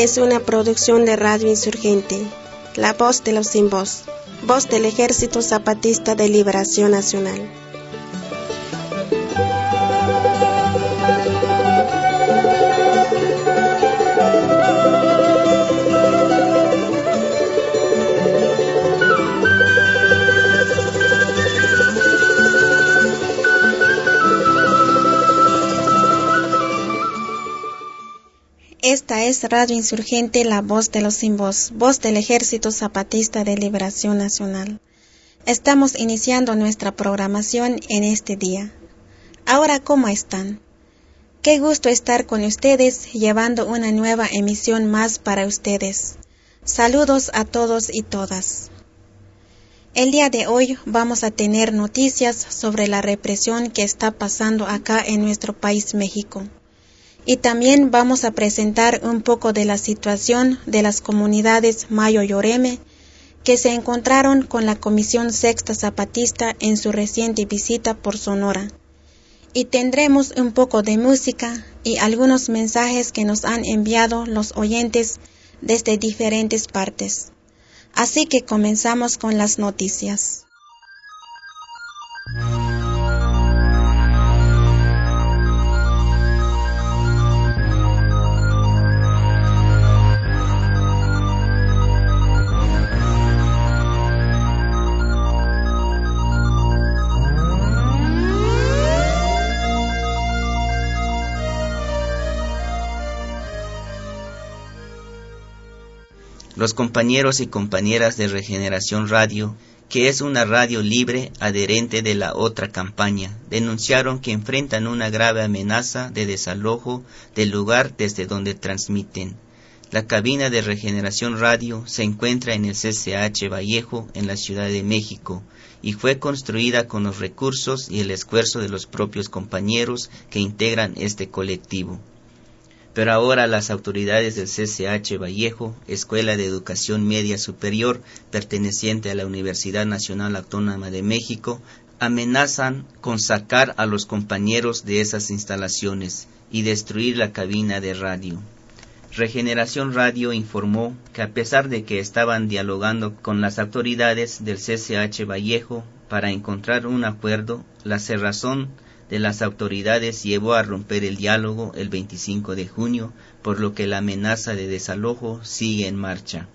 Es una producción de Radio Insurgente, La Voz de los Sin Voz, voz del Ejército Zapatista de Liberación Nacional. Radio Insurgente, la voz de los sin voz, voz del Ejército Zapatista de Liberación Nacional. Estamos iniciando nuestra programación en este día. Ahora, ¿cómo están? Qué gusto estar con ustedes llevando una nueva emisión más para ustedes. Saludos a todos y todas. El día de hoy vamos a tener noticias sobre la represión que está pasando acá en nuestro país México y también vamos a presentar un poco de la situación de las comunidades Mayo Yoreme que se encontraron con la Comisión Sexta Zapatista en su reciente visita por Sonora. Y tendremos un poco de música y algunos mensajes que nos han enviado los oyentes desde diferentes partes. Así que comenzamos con las noticias. Los compañeros y compañeras de Regeneración Radio, que es una radio libre adherente de la otra campaña, denunciaron que enfrentan una grave amenaza de desalojo del lugar desde donde transmiten. La cabina de Regeneración Radio se encuentra en el CCH Vallejo, en la Ciudad de México, y fue construida con los recursos y el esfuerzo de los propios compañeros que integran este colectivo pero ahora las autoridades del CCH Vallejo, Escuela de Educación Media Superior perteneciente a la Universidad Nacional Autónoma de México, amenazan con sacar a los compañeros de esas instalaciones y destruir la cabina de radio. Regeneración Radio informó que a pesar de que estaban dialogando con las autoridades del CCH Vallejo para encontrar un acuerdo, la cerrazón de las autoridades llevó a romper el diálogo el 25 de junio, por lo que la amenaza de desalojo sigue en marcha.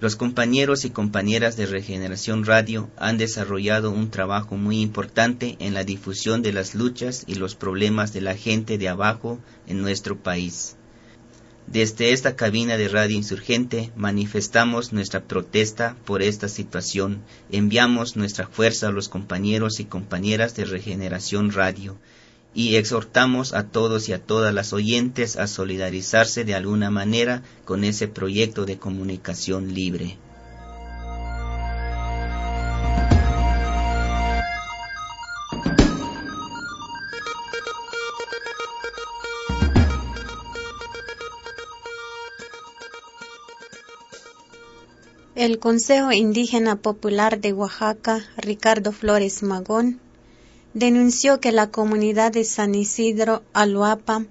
Los compañeros y compañeras de Regeneración Radio han desarrollado un trabajo muy importante en la difusión de las luchas y los problemas de la gente de abajo en nuestro país. Desde esta cabina de radio insurgente manifestamos nuestra protesta por esta situación, enviamos nuestra fuerza a los compañeros y compañeras de Regeneración Radio y exhortamos a todos y a todas las oyentes a solidarizarse de alguna manera con ese proyecto de comunicación libre. El Consejo Indígena Popular de Oaxaca, Ricardo Flores Magón, denunció que la comunidad de San Isidro Aluapa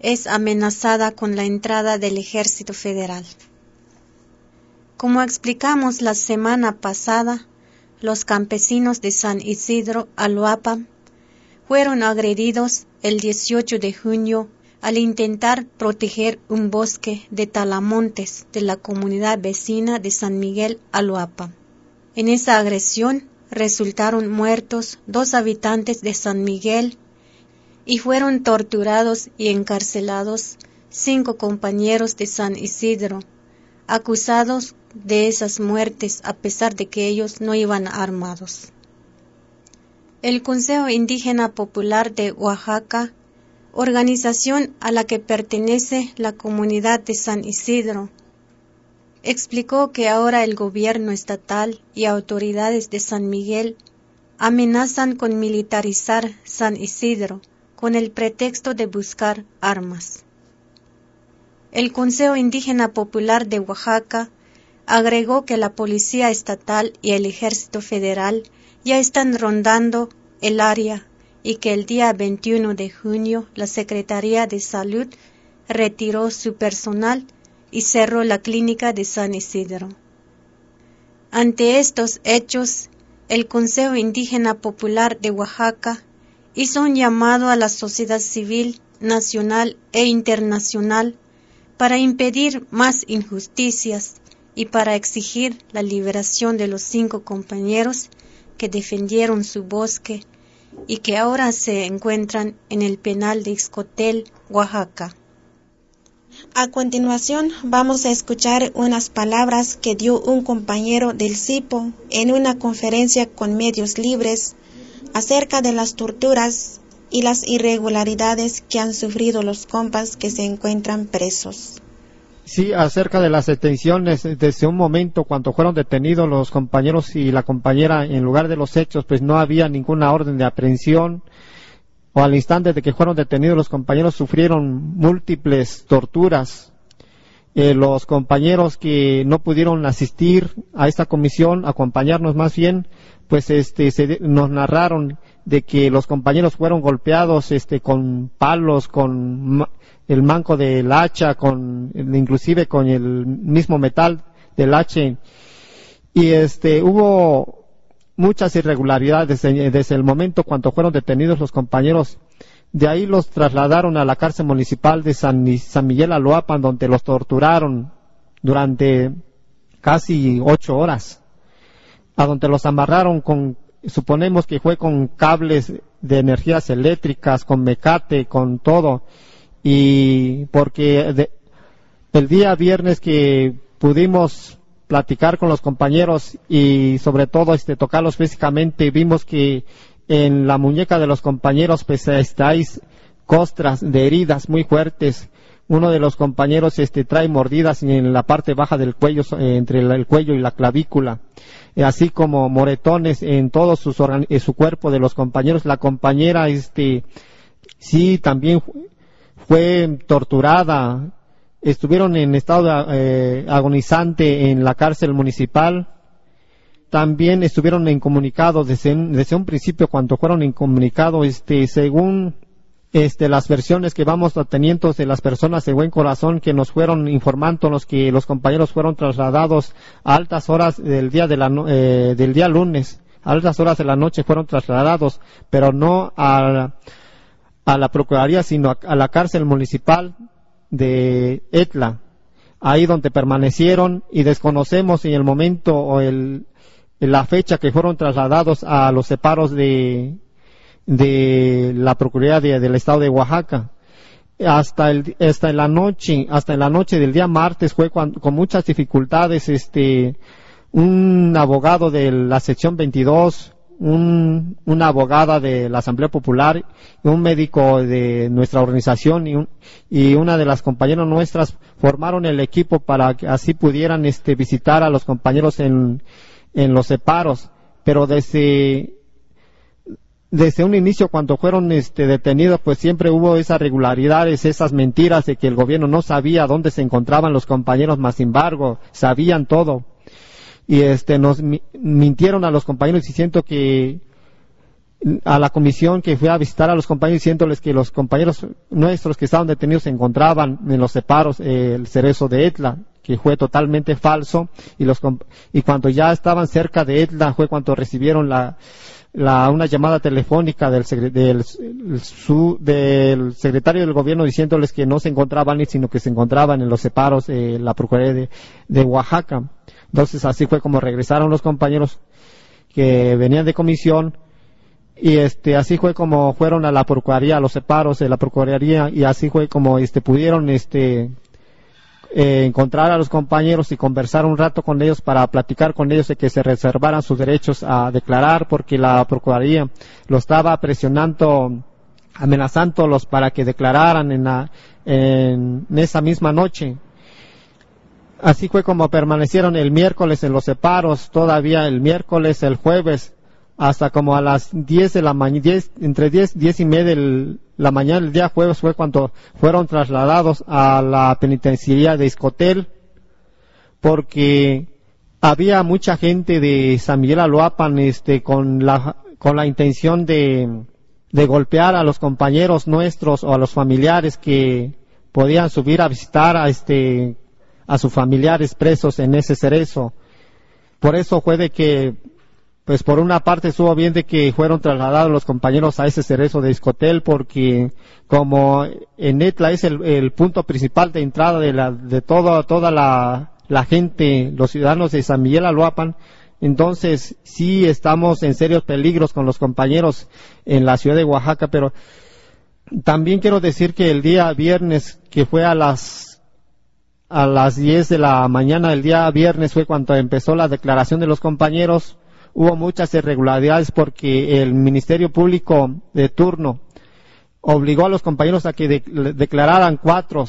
es amenazada con la entrada del Ejército Federal. Como explicamos la semana pasada, los campesinos de San Isidro Aluapa fueron agredidos el 18 de junio al intentar proteger un bosque de talamontes de la comunidad vecina de San Miguel Aloapa. En esa agresión resultaron muertos dos habitantes de San Miguel y fueron torturados y encarcelados cinco compañeros de San Isidro, acusados de esas muertes a pesar de que ellos no iban armados. El Consejo Indígena Popular de Oaxaca organización a la que pertenece la comunidad de San Isidro. Explicó que ahora el gobierno estatal y autoridades de San Miguel amenazan con militarizar San Isidro con el pretexto de buscar armas. El Consejo Indígena Popular de Oaxaca agregó que la Policía Estatal y el Ejército Federal ya están rondando el área y que el día 21 de junio la Secretaría de Salud retiró su personal y cerró la clínica de San Isidro. Ante estos hechos, el Consejo Indígena Popular de Oaxaca hizo un llamado a la sociedad civil nacional e internacional para impedir más injusticias y para exigir la liberación de los cinco compañeros que defendieron su bosque y que ahora se encuentran en el penal de Ixcotel, Oaxaca. A continuación vamos a escuchar unas palabras que dio un compañero del CIPO en una conferencia con medios libres acerca de las torturas y las irregularidades que han sufrido los compas que se encuentran presos. Sí, acerca de las detenciones, desde un momento cuando fueron detenidos los compañeros y la compañera en lugar de los hechos, pues no había ninguna orden de aprehensión, o al instante de que fueron detenidos los compañeros sufrieron múltiples torturas. Eh, los compañeros que no pudieron asistir a esta comisión, acompañarnos más bien, pues este, nos narraron de que los compañeros fueron golpeados este, con palos, con el manco del hacha, con, inclusive con el mismo metal del hacha. Y este, hubo muchas irregularidades desde, el momento cuando fueron detenidos los compañeros. De ahí los trasladaron a la cárcel municipal de San, Miguel Aloapan, donde los torturaron durante casi ocho horas, a donde los amarraron con, suponemos que fue con cables de energías eléctricas, con mecate, con todo, y porque el día viernes que pudimos platicar con los compañeros y sobre todo este tocarlos físicamente vimos que en la muñeca de los compañeros pues estáis costras de heridas muy fuertes. Uno de los compañeros este trae mordidas en la parte baja del cuello entre el cuello y la clavícula. Así como moretones en todo en su cuerpo de los compañeros. La compañera este sí también fue torturada estuvieron en estado eh, agonizante en la cárcel municipal. También estuvieron incomunicados desde, un principio cuando fueron incomunicados, este, según este, las versiones que vamos teniendo de las personas de buen corazón que nos fueron informándonos que los compañeros fueron trasladados a altas horas del día de la, eh, del día lunes, a altas horas de la noche fueron trasladados, pero no a, a la Procuraduría, sino a la cárcel municipal de Etla, ahí donde permanecieron y desconocemos en el momento o el, la fecha que fueron trasladados a los separos de, de la Procuraduría del Estado de Oaxaca. Hasta el, hasta la noche, hasta la noche del día martes fue con muchas dificultades, este, un abogado de la sección 22 un, una abogada de la Asamblea Popular, un médico de nuestra organización y, y una de las compañeras nuestras formaron el equipo para que así pudieran este, visitar a los compañeros en, en los separos. Pero desde, desde un inicio cuando fueron este, detenidos, pues siempre hubo esas regularidades, esas mentiras de que el gobierno no sabía dónde se encontraban los compañeros, más sin embargo, sabían todo y este nos mintieron a los compañeros diciendo que a la comisión que fue a visitar a los compañeros diciéndoles que los compañeros nuestros que estaban detenidos se encontraban en los separos eh, el cerezo de Etla que fue totalmente falso y los y cuando ya estaban cerca de Etla fue cuando recibieron la, una llamada telefónica del, del, su, del secretario del gobierno diciéndoles que no se encontraban sino que se encontraban en los separos de la Procuraduría de Oaxaca entonces así fue como regresaron los compañeros que venían de comisión y este así fue como fueron a la procuraduría a los separos de la procuraduría y así fue como este pudieron este eh, encontrar a los compañeros y conversar un rato con ellos para platicar con ellos de que se reservaran sus derechos a declarar porque la procuraduría lo estaba presionando amenazándolos para que declararan en, la, en esa misma noche Así fue como permanecieron el miércoles en los separos, todavía el miércoles, el jueves, hasta como a las 10 de la mañana, entre 10, 10 y media de la mañana el día jueves fue cuando fueron trasladados a la penitenciaría de Iscotel, porque había mucha gente de San Miguel Aloapan, este, con la, con la intención de, de golpear a los compañeros nuestros o a los familiares que podían subir a visitar a este a sus familiares presos en ese cerezo. Por eso fue de que, pues por una parte estuvo bien de que fueron trasladados los compañeros a ese cerezo de Iscotel, porque como en Etla es el, punto principal de entrada de la, de toda, toda la, gente, los ciudadanos de San Miguel Aluapan, entonces sí estamos en serios peligros con los compañeros en la ciudad de Oaxaca, pero también quiero decir que el día viernes, que fue a las a las 10 de la mañana del día viernes fue cuando empezó la declaración de los compañeros. Hubo muchas irregularidades porque el Ministerio Público de turno obligó a los compañeros a que declararan cuatro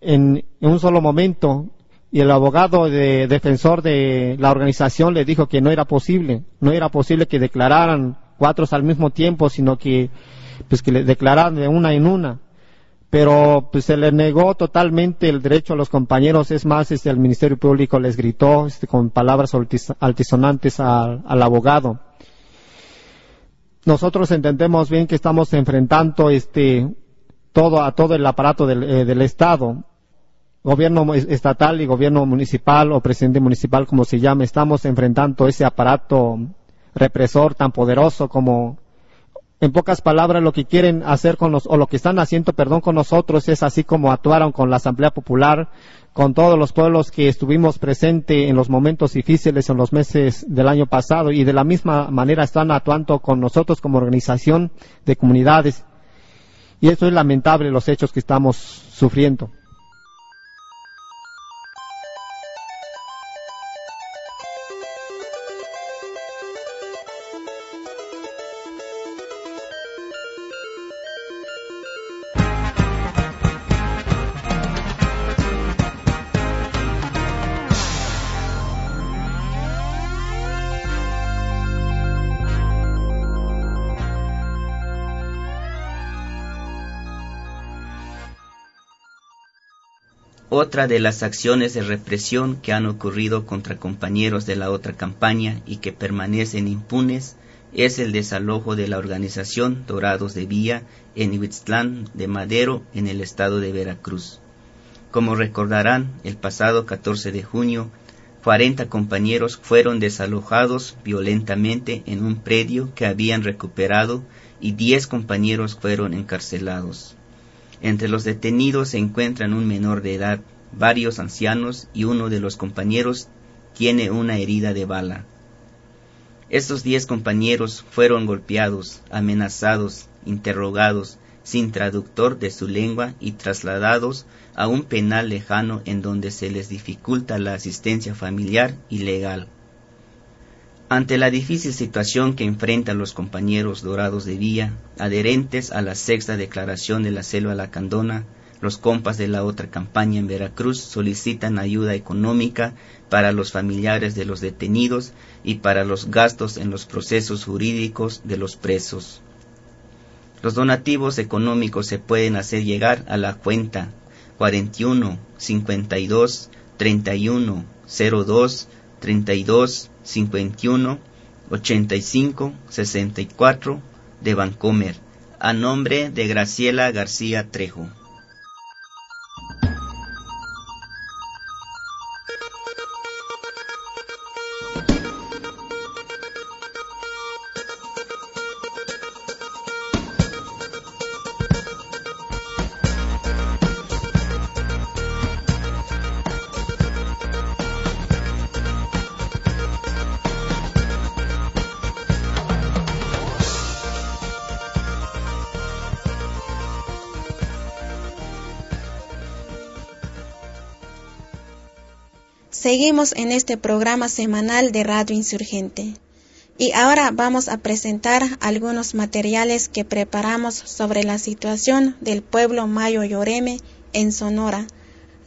en, un solo momento y el abogado de, defensor de la organización le dijo que no era posible, no era posible que declararan cuatro al mismo tiempo, sino que pues que le declararan de una en una pero pues se le negó totalmente el derecho a los compañeros, es más, este, el Ministerio Público les gritó este, con palabras altisonantes al, abogado. Nosotros entendemos bien que estamos enfrentando este, todo, a todo el aparato del, eh, del Estado, gobierno estatal y gobierno municipal o presidente municipal como se llame, estamos enfrentando ese aparato represor tan poderoso como en pocas palabras, lo que quieren hacer con los, o lo que están haciendo, perdón, con nosotros es así como actuaron con la Asamblea Popular, con todos los pueblos que estuvimos presentes en los momentos difíciles en los meses del año pasado y de la misma manera están actuando con nosotros como organización de comunidades. Y eso es lamentable los hechos que estamos sufriendo. Otra de las acciones de represión que han ocurrido contra compañeros de la otra campaña y que permanecen impunes es el desalojo de la organización Dorados de Vía en Ibitztlán de Madero en el estado de Veracruz. Como recordarán, el pasado 14 de junio, 40 compañeros fueron desalojados violentamente en un predio que habían recuperado y 10 compañeros fueron encarcelados. Entre los detenidos se encuentran un menor de edad, varios ancianos y uno de los compañeros tiene una herida de bala. Estos diez compañeros fueron golpeados, amenazados, interrogados, sin traductor de su lengua y trasladados a un penal lejano en donde se les dificulta la asistencia familiar y legal. Ante la difícil situación que enfrentan los compañeros dorados de vía, adherentes a la sexta declaración de la selva lacandona, los compas de la otra campaña en Veracruz solicitan ayuda económica para los familiares de los detenidos y para los gastos en los procesos jurídicos de los presos. Los donativos económicos se pueden hacer llegar a la cuenta 41 52 31 02 32 51 85 64 de Vancomer, a nombre de Graciela García Trejo. Seguimos en este programa semanal de Radio Insurgente. Y ahora vamos a presentar algunos materiales que preparamos sobre la situación del pueblo Mayo Lloreme en Sonora,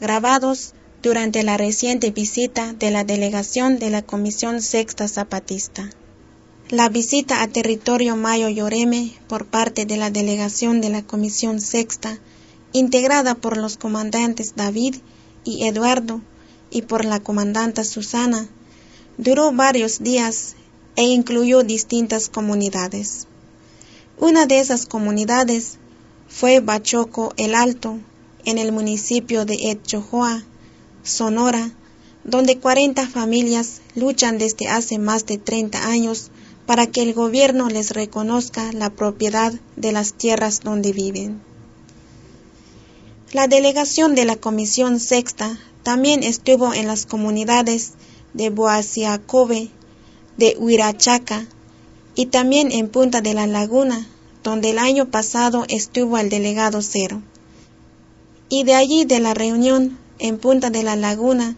grabados durante la reciente visita de la delegación de la Comisión Sexta Zapatista. La visita a territorio Mayo Lloreme por parte de la delegación de la Comisión Sexta, integrada por los comandantes David y Eduardo, y por la comandante Susana, duró varios días e incluyó distintas comunidades. Una de esas comunidades fue Bachoco el Alto, en el municipio de Etchojoa, Sonora, donde 40 familias luchan desde hace más de 30 años para que el gobierno les reconozca la propiedad de las tierras donde viven. La delegación de la Comisión Sexta también estuvo en las comunidades de Boasiacobe, de Huirachaca y también en Punta de la Laguna, donde el año pasado estuvo el delegado Cero. Y de allí de la reunión en Punta de la Laguna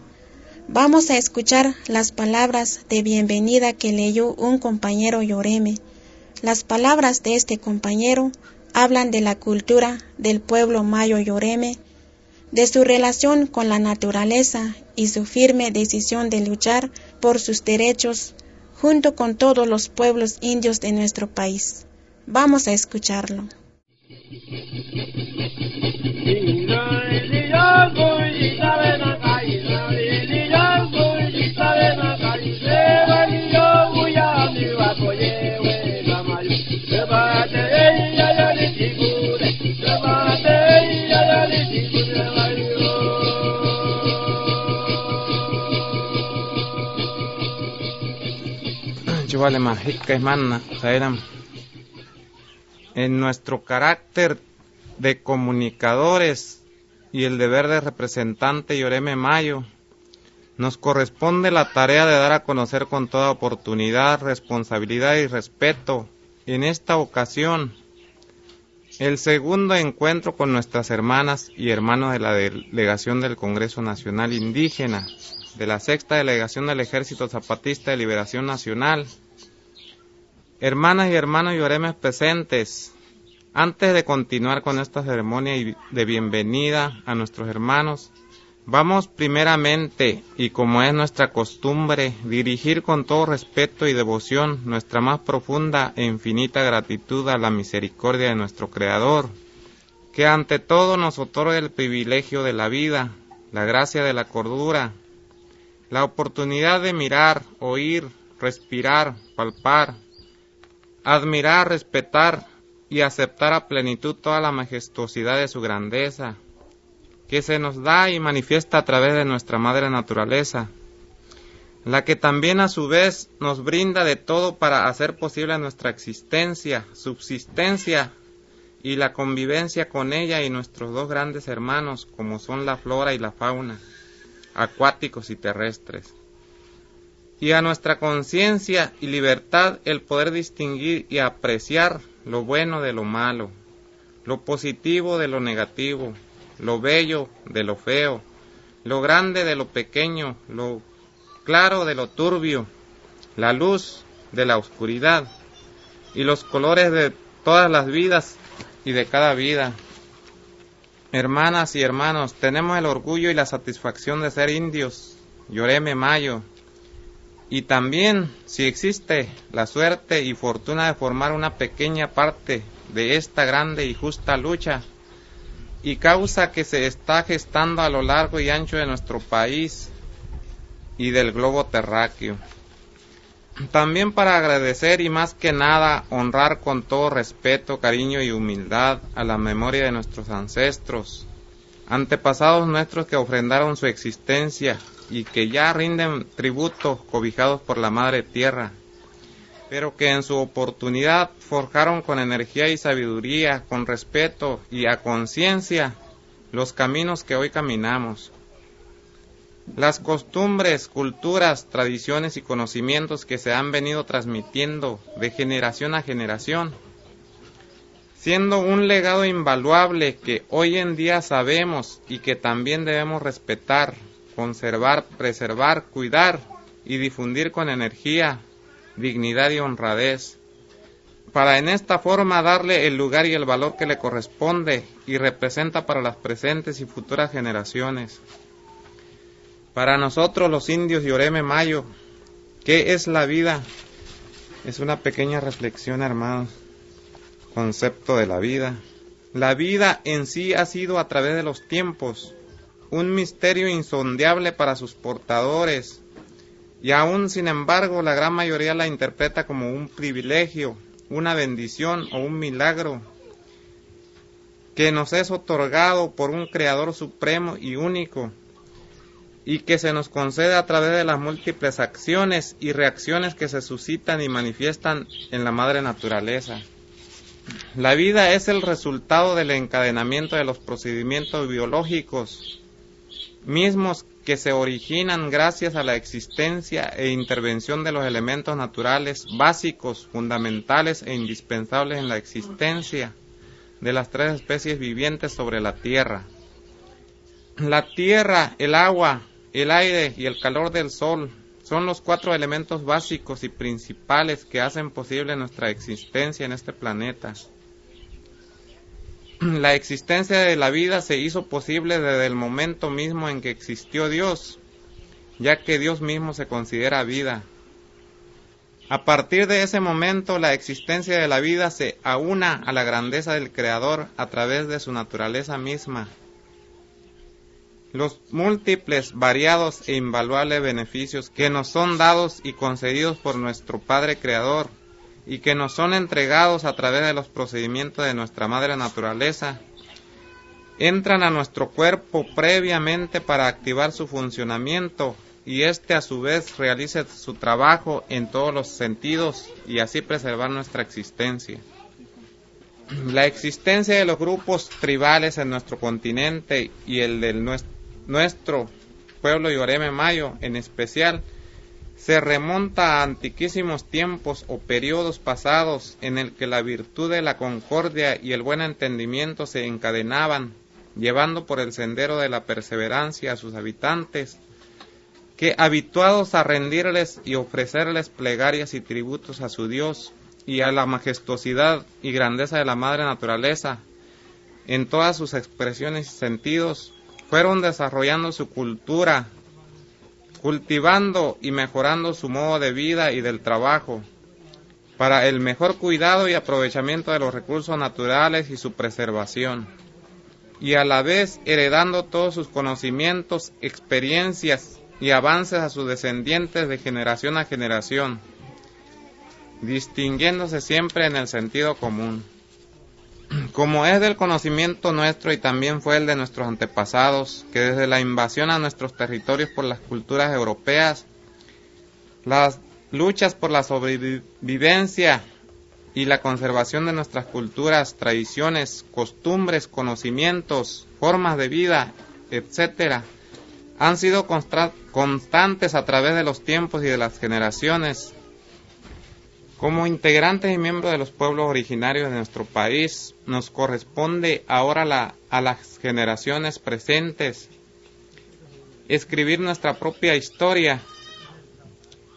Vamos a escuchar las palabras de bienvenida que leyó un compañero Yoreme. Las palabras de este compañero hablan de la cultura del pueblo mayo Yoreme, de su relación con la naturaleza y su firme decisión de luchar por sus derechos junto con todos los pueblos indios de nuestro país. Vamos a escucharlo. En nuestro carácter de comunicadores y el deber de representante Yoreme Mayo, nos corresponde la tarea de dar a conocer con toda oportunidad, responsabilidad y respeto, en esta ocasión, el segundo encuentro con nuestras hermanas y hermanos de la delegación del Congreso Nacional Indígena, de la sexta delegación del Ejército Zapatista de Liberación Nacional, Hermanas y hermanos lloremes presentes, antes de continuar con esta ceremonia de bienvenida a nuestros hermanos, vamos primeramente, y como es nuestra costumbre, dirigir con todo respeto y devoción nuestra más profunda e infinita gratitud a la misericordia de nuestro Creador, que ante todo nos otorga el privilegio de la vida, la gracia de la cordura, la oportunidad de mirar, oír, respirar, palpar, admirar, respetar y aceptar a plenitud toda la majestuosidad de su grandeza, que se nos da y manifiesta a través de nuestra madre naturaleza, la que también a su vez nos brinda de todo para hacer posible nuestra existencia, subsistencia y la convivencia con ella y nuestros dos grandes hermanos, como son la flora y la fauna, acuáticos y terrestres y a nuestra conciencia y libertad el poder distinguir y apreciar lo bueno de lo malo, lo positivo de lo negativo, lo bello de lo feo, lo grande de lo pequeño, lo claro de lo turbio, la luz de la oscuridad y los colores de todas las vidas y de cada vida. Hermanas y hermanos, tenemos el orgullo y la satisfacción de ser indios. Lloreme Mayo, y también si existe la suerte y fortuna de formar una pequeña parte de esta grande y justa lucha y causa que se está gestando a lo largo y ancho de nuestro país y del globo terráqueo. También para agradecer y más que nada honrar con todo respeto, cariño y humildad a la memoria de nuestros ancestros, antepasados nuestros que ofrendaron su existencia y que ya rinden tributo cobijados por la madre tierra, pero que en su oportunidad forjaron con energía y sabiduría, con respeto y a conciencia los caminos que hoy caminamos. Las costumbres, culturas, tradiciones y conocimientos que se han venido transmitiendo de generación a generación, siendo un legado invaluable que hoy en día sabemos y que también debemos respetar, conservar, preservar, cuidar y difundir con energía, dignidad y honradez, para en esta forma darle el lugar y el valor que le corresponde y representa para las presentes y futuras generaciones. Para nosotros los indios Yoreme Mayo, ¿qué es la vida? Es una pequeña reflexión, hermanos, concepto de la vida. La vida en sí ha sido a través de los tiempos un misterio insondeable para sus portadores, y aún sin embargo la gran mayoría la interpreta como un privilegio, una bendición o un milagro que nos es otorgado por un Creador supremo y único, y que se nos concede a través de las múltiples acciones y reacciones que se suscitan y manifiestan en la madre naturaleza. La vida es el resultado del encadenamiento de los procedimientos biológicos mismos que se originan gracias a la existencia e intervención de los elementos naturales básicos, fundamentales e indispensables en la existencia de las tres especies vivientes sobre la Tierra. La tierra, el agua, el aire y el calor del sol son los cuatro elementos básicos y principales que hacen posible nuestra existencia en este planeta. La existencia de la vida se hizo posible desde el momento mismo en que existió Dios, ya que Dios mismo se considera vida. A partir de ese momento, la existencia de la vida se aúna a la grandeza del Creador a través de su naturaleza misma los múltiples, variados e invaluables beneficios que nos son dados y concedidos por nuestro Padre Creador y que nos son entregados a través de los procedimientos de nuestra Madre Naturaleza, entran a nuestro cuerpo previamente para activar su funcionamiento y éste a su vez realice su trabajo en todos los sentidos y así preservar nuestra existencia. La existencia de los grupos tribales en nuestro continente y el del nuestro nuestro pueblo Yoreme Mayo en especial, se remonta a antiquísimos tiempos o periodos pasados en el que la virtud de la concordia y el buen entendimiento se encadenaban, llevando por el sendero de la perseverancia a sus habitantes, que habituados a rendirles y ofrecerles plegarias y tributos a su Dios y a la majestuosidad y grandeza de la madre naturaleza, en todas sus expresiones y sentidos, fueron desarrollando su cultura, cultivando y mejorando su modo de vida y del trabajo, para el mejor cuidado y aprovechamiento de los recursos naturales y su preservación, y a la vez heredando todos sus conocimientos, experiencias y avances a sus descendientes de generación a generación, distinguiéndose siempre en el sentido común como es del conocimiento nuestro y también fue el de nuestros antepasados, que desde la invasión a nuestros territorios por las culturas europeas, las luchas por la sobrevivencia y la conservación de nuestras culturas, tradiciones, costumbres, conocimientos, formas de vida, etcétera, han sido constantes a través de los tiempos y de las generaciones como integrantes y miembros de los pueblos originarios de nuestro país, nos corresponde ahora a las generaciones presentes escribir nuestra propia historia.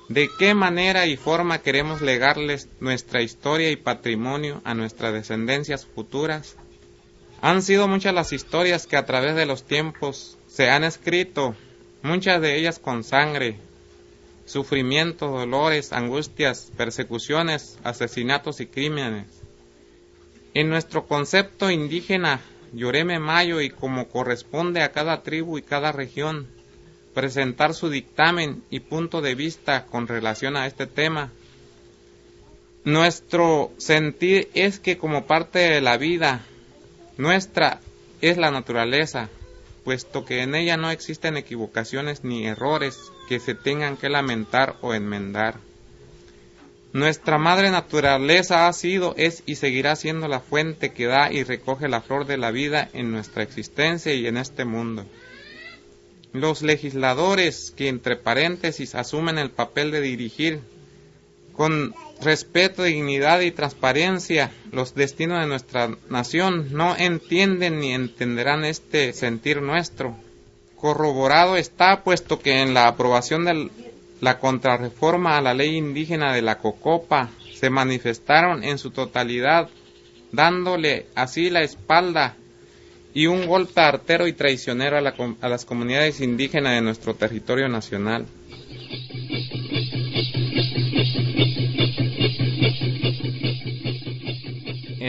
¿De qué manera y forma queremos legarles nuestra historia y patrimonio a nuestras descendencias futuras? Han sido muchas las historias que a través de los tiempos se han escrito, muchas de ellas con sangre, sufrimientos, dolores, angustias, persecuciones, asesinatos y crímenes. En nuestro concepto indígena, Lloreme Mayo y como corresponde a cada tribu y cada región, presentar su dictamen y punto de vista con relación a este tema. Nuestro sentir es que como parte de la vida nuestra es la naturaleza, puesto que en ella no existen equivocaciones ni errores que se tengan que lamentar o enmendar. Nuestra madre naturaleza ha sido, es y seguirá siendo la fuente que da y recoge la flor de la vida en nuestra existencia y en este mundo. Los legisladores que entre paréntesis asumen el papel de dirigir con respeto, dignidad y transparencia los destinos de nuestra nación no entienden ni entenderán este sentir nuestro. Corroborado está puesto que en la aprobación de la contrarreforma a la ley indígena de la Cocopa se manifestaron en su totalidad, dándole así la espalda y un golpe artero y traicionero a, a las comunidades indígenas de nuestro territorio nacional.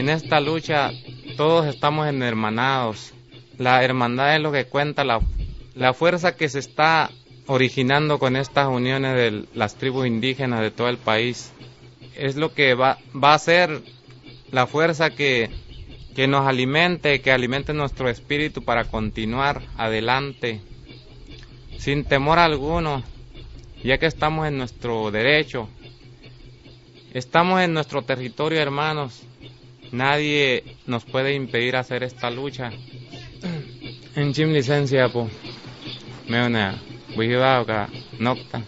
En esta lucha todos estamos hermanados. La hermandad es lo que cuenta la, la fuerza que se está originando con estas uniones de las tribus indígenas de todo el país. Es lo que va, va a ser la fuerza que que nos alimente, que alimente nuestro espíritu para continuar adelante, sin temor alguno, ya que estamos en nuestro derecho, estamos en nuestro territorio, hermanos, nadie nos puede impedir hacer esta lucha. En chim licencia, po, me una, a nocta.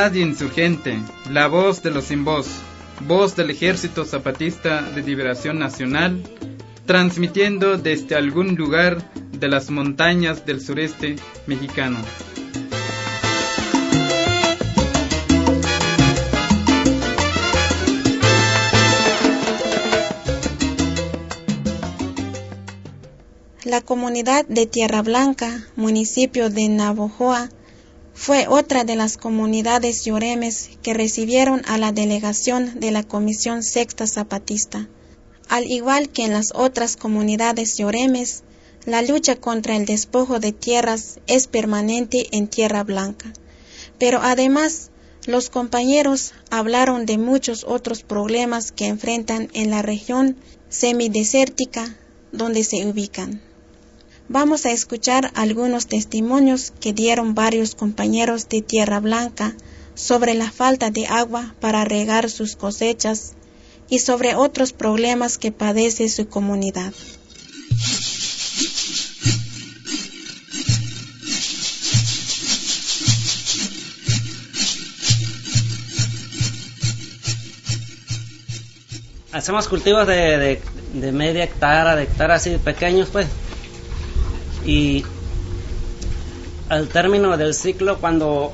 Radio Insurgente, la voz de los sin voz, voz del Ejército Zapatista de Liberación Nacional, transmitiendo desde algún lugar de las montañas del sureste mexicano. La comunidad de Tierra Blanca, municipio de Navojoa, fue otra de las comunidades lloremes que recibieron a la delegación de la Comisión Sexta Zapatista. Al igual que en las otras comunidades lloremes, la lucha contra el despojo de tierras es permanente en Tierra Blanca. Pero además, los compañeros hablaron de muchos otros problemas que enfrentan en la región semidesértica donde se ubican. Vamos a escuchar algunos testimonios que dieron varios compañeros de Tierra Blanca sobre la falta de agua para regar sus cosechas y sobre otros problemas que padece su comunidad. Hacemos cultivos de, media hectárea, de hectárea así pequeños, pues y al término del ciclo cuando,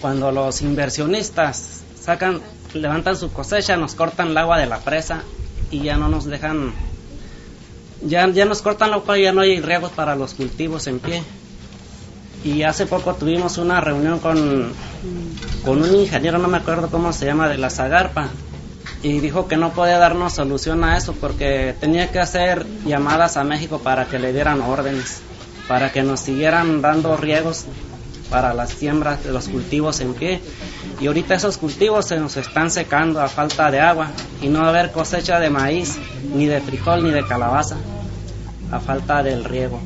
cuando los inversionistas sacan, levantan su cosecha, nos cortan el agua de la presa y ya no nos dejan, ya, ya nos cortan agua y ya no hay riegos para los cultivos en pie. Y hace poco tuvimos una reunión con, con un ingeniero, no me acuerdo cómo se llama, de la Zagarpa, y dijo que no podía darnos solución a eso porque tenía que hacer llamadas a México para que le dieran órdenes para que nos siguieran dando riegos para las siembras de los cultivos en pie. Y ahorita esos cultivos se nos están secando a falta de agua y no va a haber cosecha de maíz, ni de frijol, ni de calabaza, a falta del riego.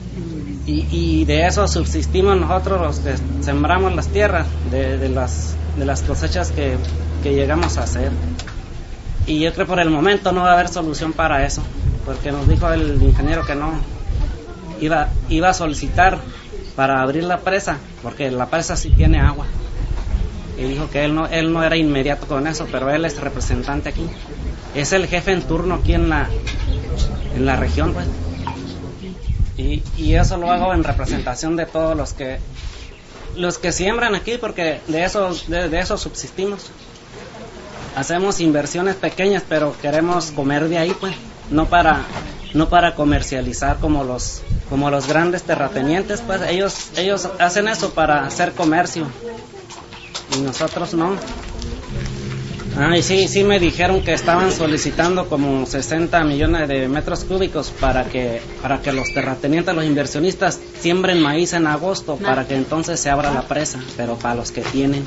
Y, de eso subsistimos nosotros los que sembramos las tierras, de, las, de las cosechas que, que llegamos a hacer. Y yo creo que por el momento no va a haber solución para eso, porque nos dijo el ingeniero que no, iba, iba a solicitar para abrir la presa, porque la presa sí tiene agua. Y dijo que él no, él no era inmediato con eso, pero él es representante aquí. Es el jefe en turno aquí en la, en la región, pues. Y, y eso lo hago en representación de todos los que los que siembran aquí, porque de eso, de, de eso subsistimos. Hacemos inversiones pequeñas, pero queremos comer de ahí, pues, no para no para comercializar como los como los grandes terratenientes, pues ellos ellos hacen eso para hacer comercio y nosotros no. Ah, y sí, sí me dijeron que estaban solicitando como 60 millones de metros cúbicos para que para que los terratenientes, los inversionistas siembren maíz en agosto para que entonces se abra la presa, pero para los que tienen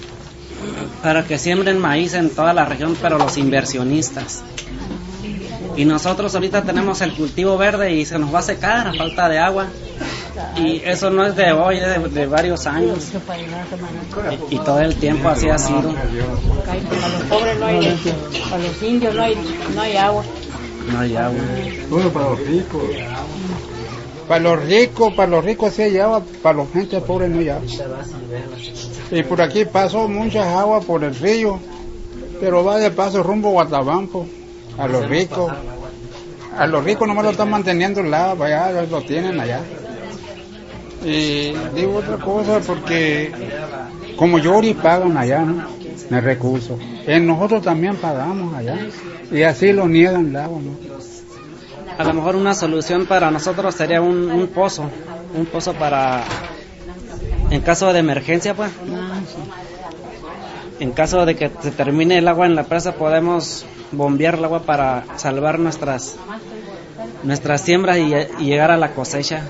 para que siembren maíz en toda la región, pero los inversionistas. Y nosotros ahorita tenemos el cultivo verde y se nos va a secar a falta de agua. Y eso no es de hoy, es de, varios años. Y, todo el tiempo así ha sido. Para los pobres no hay, para los indios no hay, no hay agua. No hay agua. Bueno, para los ricos. Para los ricos, para los ricos sí hay agua, para los gente pobre no hay agua. Y por aquí pasó muchas aguas por el río, pero va de paso rumbo a Guatabampo, a los ricos. A los ricos nomás lo están manteniendo el lado, allá lo tienen allá. Y digo otra cosa porque como yo y pagan allá, ¿no? Me recuso. En nosotros también pagamos allá. Y así lo niegan el agua, ¿no? A lo mejor una solución para nosotros sería un, un pozo. Un pozo para en caso de emergencia, pues. En caso de que se termine el agua en la presa, podemos bombear el agua para salvar nuestras nuestras siembras y, llegar a la cosecha.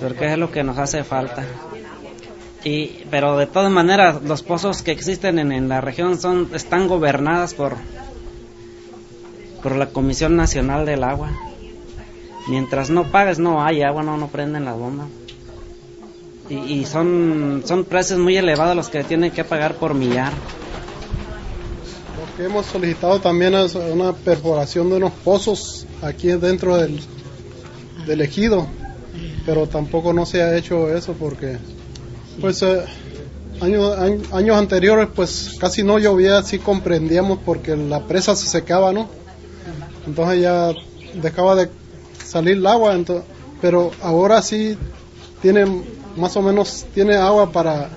Porque es lo que nos hace falta. Y, pero de todas maneras, los pozos que existen en, en la región son están gobernadas por por la Comisión Nacional del Agua. Mientras no pagues, no hay agua, no, no prenden las bombas y, son, son precios muy elevados los que tienen que pagar por millar. Lo que hemos solicitado también es una perforación de unos pozos aquí dentro del, del ejido, pero tampoco no se ha hecho eso porque pues eh, años, años anteriores pues casi no llovía, así comprendíamos porque la presa se secaba, ¿no? Entonces ya dejaba de salir el agua, entonces, pero ahora sí tienen más o menos tiene agua para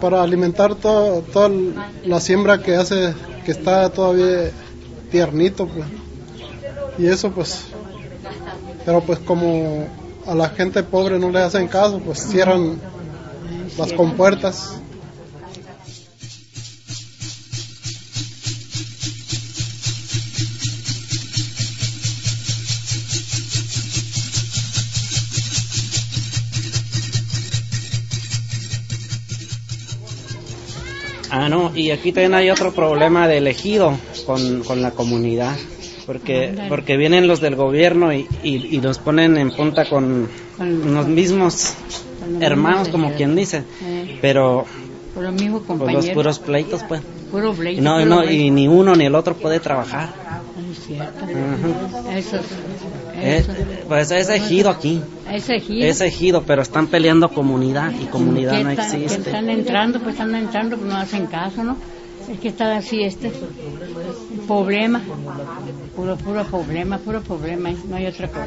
para alimentar toda la siembra que hace que está todavía tiernito pues. y eso pues pero pues como a la gente pobre no le hacen caso pues cierran las compuertas no, y aquí también hay otro problema de elegido con, con la comunidad, porque, porque vienen los del gobierno y, y, los ponen en punta con, los mismos hermanos, como quien dice, pero por los mismos compañeros. los puros pleitos, pues. no, no, y ni uno ni el otro puede trabajar. Eso, pues es ejido aquí. Es ejido. pero están peleando comunidad y comunidad no existe. están entrando, pues están entrando, pues no hacen caso, ¿no? Es que está así este problema, puro, puro problema, puro problema, no hay otra cosa.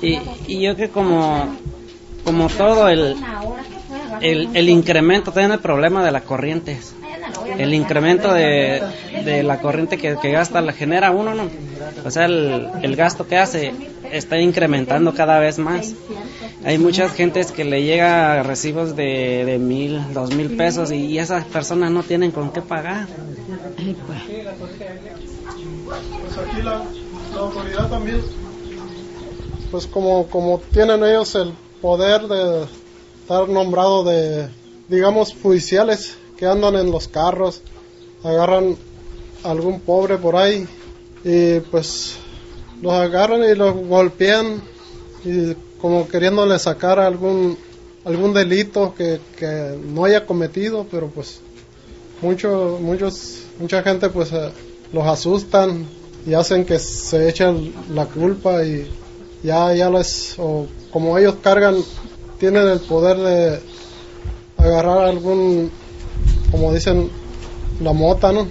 Y, y yo que como, como todo el, el, el incremento, tiene el problema de las corrientes el incremento de, de la corriente que, gasta la genera uno, ¿no? O sea, el, el, gasto que hace está incrementando cada vez más. Hay muchas gentes que le llega recibos de, de mil, dos mil pesos y, esas personas no tienen con qué pagar. Pues aquí la, la autoridad también, pues como, como tienen ellos el poder de estar nombrado de, digamos, judiciales que andan en los carros, agarran a algún pobre por ahí y pues los agarran y los golpean y como queriéndole sacar algún algún delito que, que no haya cometido, pero pues mucho, muchos, mucha gente pues eh, los asustan y hacen que se echen la culpa y ya, ya les, o como ellos cargan, tienen el poder de agarrar algún como dicen, la mota, ¿no?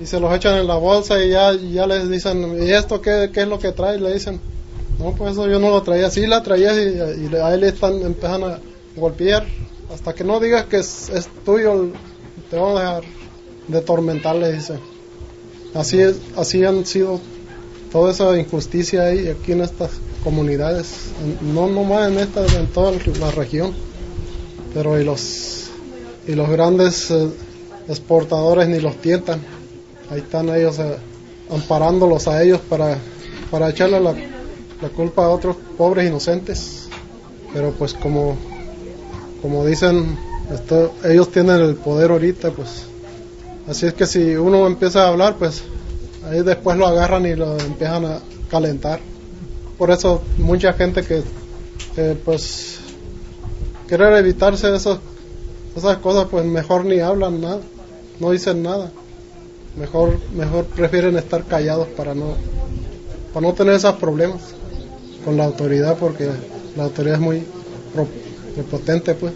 Y se los echan en la bolsa y ya, ya les dicen, ¿y esto qué, qué es lo que trae? Le dicen, no, pues eso yo no lo traía, sí la traía y, y ahí le están, empezando a golpear. Hasta que no digas que es, tuyo, te van a dejar de tormentar, le dicen. Así, es, así han sido toda esa injusticia ahí, aquí en estas comunidades, no nomás en esta, en toda la región, pero y los y los grandes eh, exportadores ni los tientan. Ahí están ellos eh, amparándolos a ellos para, para echarle la, culpa a otros pobres inocentes. Pero pues como, como dicen, ellos tienen el poder ahorita, pues así es que si uno empieza a hablar, pues ahí después lo agarran y lo empiezan a calentar. por eso mucha gente que pues querer evitarse esas, esas cosas pues mejor ni hablan nada, no dicen nada. Mejor, mejor prefieren estar callados para no, para no tener esos problemas con la autoridad porque la autoridad es muy prepotente pues.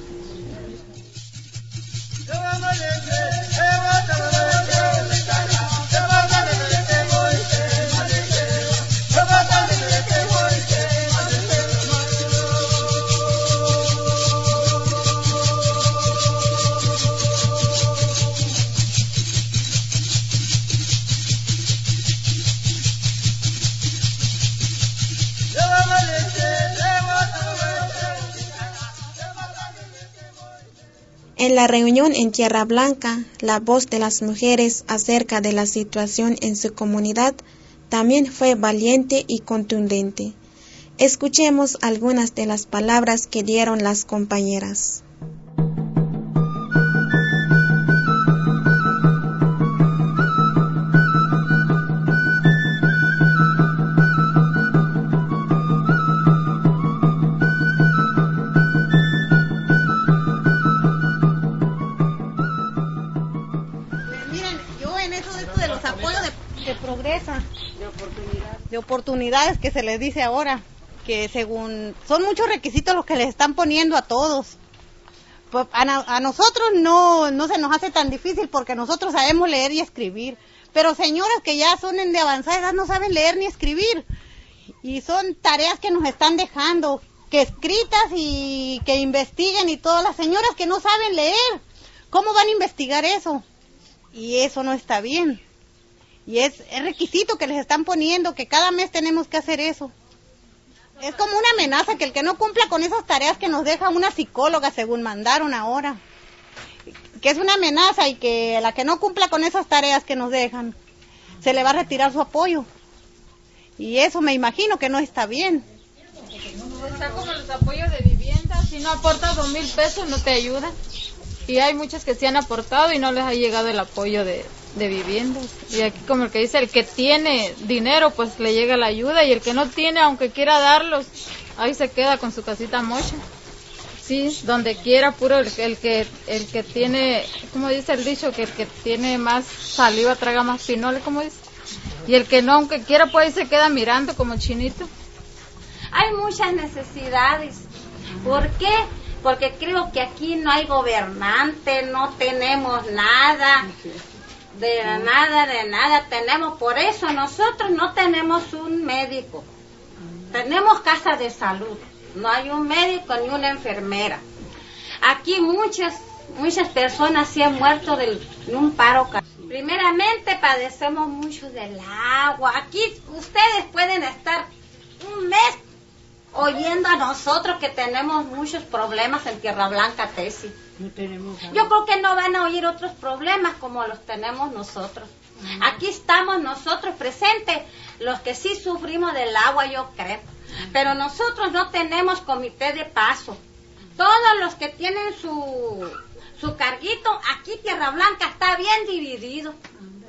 Reunión en Tierra Blanca, la voz de las mujeres acerca de la situación en su comunidad también fue valiente y contundente. Escuchemos algunas de las palabras que dieron las compañeras. Que se les dice ahora, que según son muchos requisitos los que les están poniendo a todos. Pues, a, nosotros no, no se nos hace tan difícil porque nosotros sabemos leer y escribir, pero señoras que ya son de avanzada edad no saben leer ni escribir y son tareas que nos están dejando, que escritas y que investiguen y todas las señoras que no saben leer, ¿cómo van a investigar eso? Y eso no está bien. Y es, requisito que les están poniendo, que cada mes tenemos que hacer eso. Es como una amenaza que el que no cumpla con esas tareas que nos deja una psicóloga, según mandaron ahora, que es una amenaza y que la que no cumpla con esas tareas que nos dejan, se le va a retirar su apoyo. Y eso me imagino que no está bien. Está como los apoyos de vivienda, si no aportas dos mil pesos no te ayuda. Y hay muchos que se han aportado y no les ha llegado el apoyo de, de viviendas. Y aquí como el que dice, el que tiene dinero, pues le llega la ayuda y el que no tiene, aunque quiera darlos, ahí se queda con su casita mocha. Sí, donde quiera, puro el, que el que tiene, como dice el dicho, que el que tiene más saliva traga más pinole, como dice. Y el que no, aunque quiera, pues ahí se queda mirando como chinito. Hay muchas necesidades. ¿Por qué? Porque creo que aquí no hay gobernante, no tenemos nada de nada, de nada tenemos. Por eso nosotros no tenemos un médico. Tenemos casa de salud. No hay un médico ni una enfermera. Aquí muchas, muchas personas se han muerto de un paro. Primeramente padecemos mucho del agua. Aquí ustedes pueden estar un mes oyendo a nosotros que tenemos muchos problemas en Tierra Blanca, Yo creo que no van a oír otros problemas como los tenemos nosotros. Aquí estamos nosotros presentes, los que sí sufrimos del agua, yo creo. Pero nosotros no tenemos comité de paso. Todos los que tienen su, su carguito, aquí Tierra Blanca está bien dividido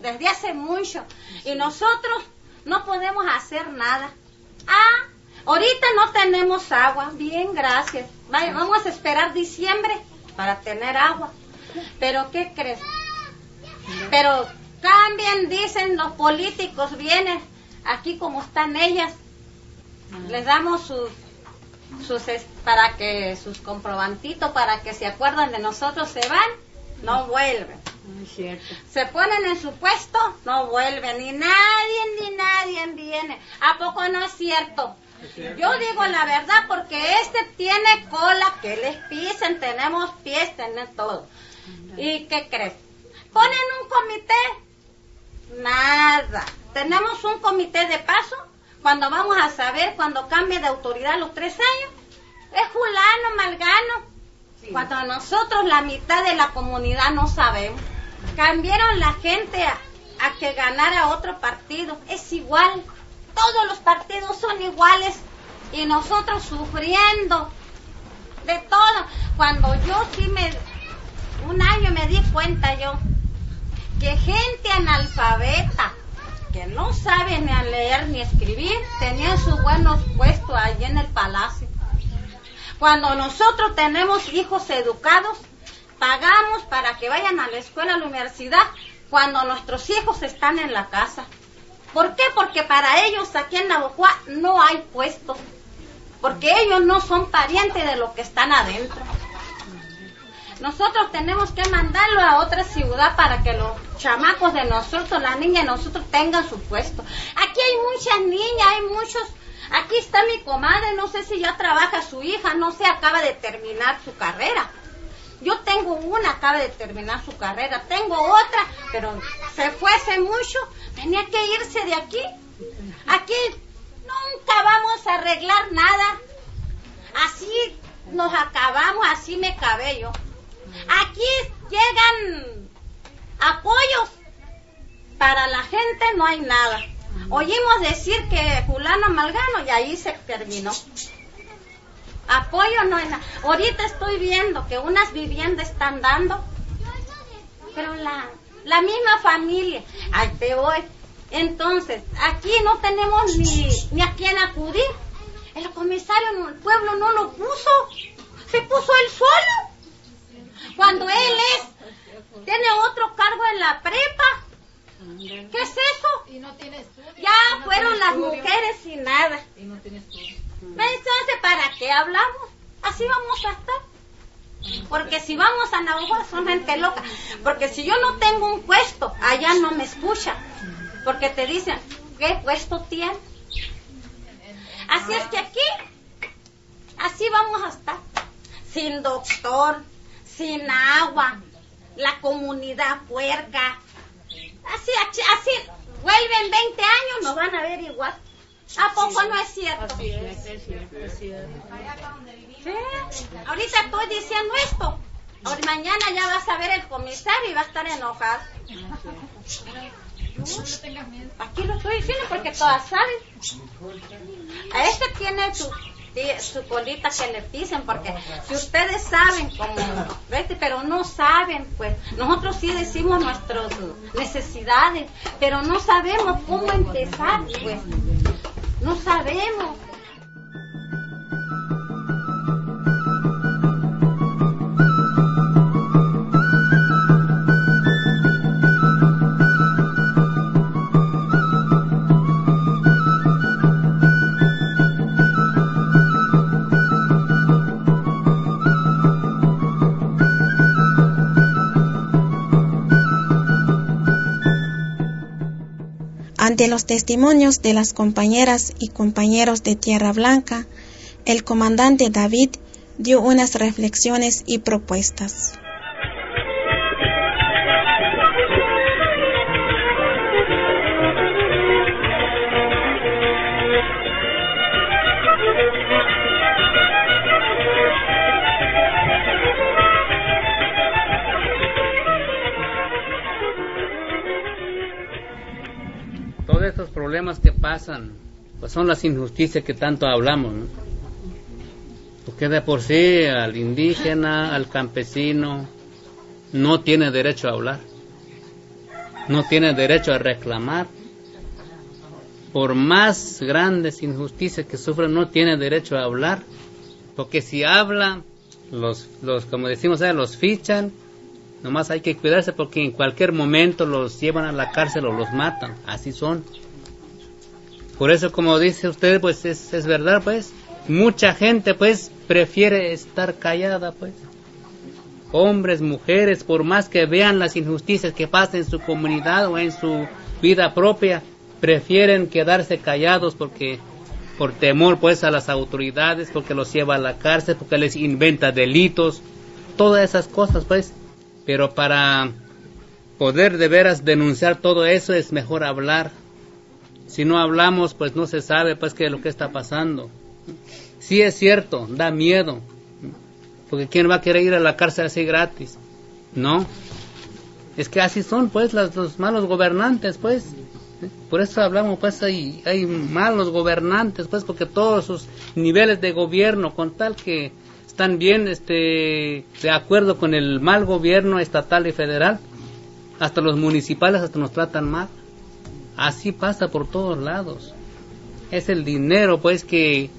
desde hace mucho. Y nosotros no podemos hacer nada. Ah, ahorita no tenemos agua. Bien, gracias. vamos a esperar diciembre para tener agua. Pero ¿qué crees? Pero cambien, dicen los políticos, vienen aquí como están ellas. Les damos sus, sus para que sus comprobantitos para que se acuerdan de nosotros se van, no vuelven. Se ponen en su puesto, no vuelven, ni nadie, ni nadie viene. ¿A poco no es cierto? Yo digo la verdad porque este tiene cola, que les pisen, tenemos pies, tenemos todo. ¿Y qué crees? Ponen un comité. Nada. Tenemos un comité de paso cuando vamos a saber cuando cambie de autoridad los tres años. Es fulano, malgano. Cuando nosotros la mitad de la comunidad no sabemos. Cambiaron la gente a, a que ganara otro partido. Es igual todos los partidos son iguales y nosotros sufriendo de todo. Cuando yo sí me, un año me di cuenta yo que gente analfabeta, que no saben ni a leer ni escribir, tenían sus buenos puestos allí en el palacio. Cuando nosotros tenemos hijos educados, pagamos para que vayan a la escuela, a la universidad, cuando nuestros hijos están en la casa. ¿Por qué? Porque para ellos aquí en Navajo no hay puestos, porque ellos no son parientes de lo que están adentro. Nosotros tenemos que mandarlo a otra ciudad para que los chamacos de nosotros, las niñas de nosotros tengan su puesto. Aquí hay muchas niñas, hay muchos. Aquí está mi comadre, no sé si ya trabaja su hija, no sé, acaba de terminar su carrera. Yo tengo una, acaba de terminar su carrera, tengo otra, pero se fue hace mucho, tenía que irse de aquí. Aquí nunca vamos a arreglar nada. Así nos acabamos, así me cabé yo. Aquí llegan apoyos. Para la gente no hay nada. Oímos decir que fulano Malgano y ahí se terminó. Apoyo no hay nada. Ahorita estoy viendo que unas viviendas están dando, pero la, la misma familia, te voy. Entonces, aquí no tenemos ni, ni a quién acudir. El comisario el pueblo no lo puso, se puso él solo. Cuando él es, tiene otro cargo en la prepa. ¿Qué es eso? Ya fueron las mujeres sin nada. Entonces, ¿para qué hablamos? Así vamos a estar. Porque si vamos a Navajo son gente loca. Porque si yo no tengo un puesto, allá no me escuchan. Porque te dicen, ¿qué puesto tiene? Así es que aquí, así vamos a estar. Sin doctor, sin agua, la comunidad puerca. Así, así, vuelven 20 años, nos van a ver igual. ¿A poco no es cierto? Así es, es cierto, es cierto. Ahorita estoy diciendo esto. mañana ya vas a ver el comisario y va a estar enojado. Aquí lo estoy diciendo porque todas saben. A este tiene su su colita que le pisen, porque si ustedes saben cómo, pero no saben, pues nosotros sí decimos nuestras necesidades, pero no sabemos cómo empezar, pues no sabemos. Ante los testimonios de las compañeras y compañeros de Tierra Blanca, el comandante David dio unas reflexiones y propuestas. Problemas que pasan, pues son las injusticias que tanto hablamos. Porque de por sí al indígena, al campesino, no tiene derecho a hablar, no tiene derecho a reclamar. Por más grandes injusticias que sufren, no tiene derecho a hablar, porque si habla, los, los como decimos, los fichan, nomás hay que cuidarse porque en cualquier momento los llevan a la cárcel o los matan, así son. Por eso, como dice usted, pues es, es verdad, pues. Mucha gente, pues, prefiere estar callada, pues. Hombres, mujeres, por más que vean las injusticias que pasan en su comunidad o en su vida propia, prefieren quedarse callados porque por temor pues a las autoridades, porque los lleva a la cárcel, porque les inventa delitos, todas esas cosas pues. Pero para poder de veras denunciar todo eso es mejor hablar, si no hablamos, pues no se sabe pues qué es lo que está pasando. Sí es cierto, da miedo. Porque ¿quién va a querer ir a la cárcel así gratis? No. Es que así son pues los malos gobernantes pues. Por eso hablamos pues hay, hay malos gobernantes pues porque todos sus niveles de gobierno con tal que están bien este de acuerdo con el mal gobierno estatal y federal hasta los municipales hasta nos tratan mal Así pasa por todos lados. Es el dinero, pues, que,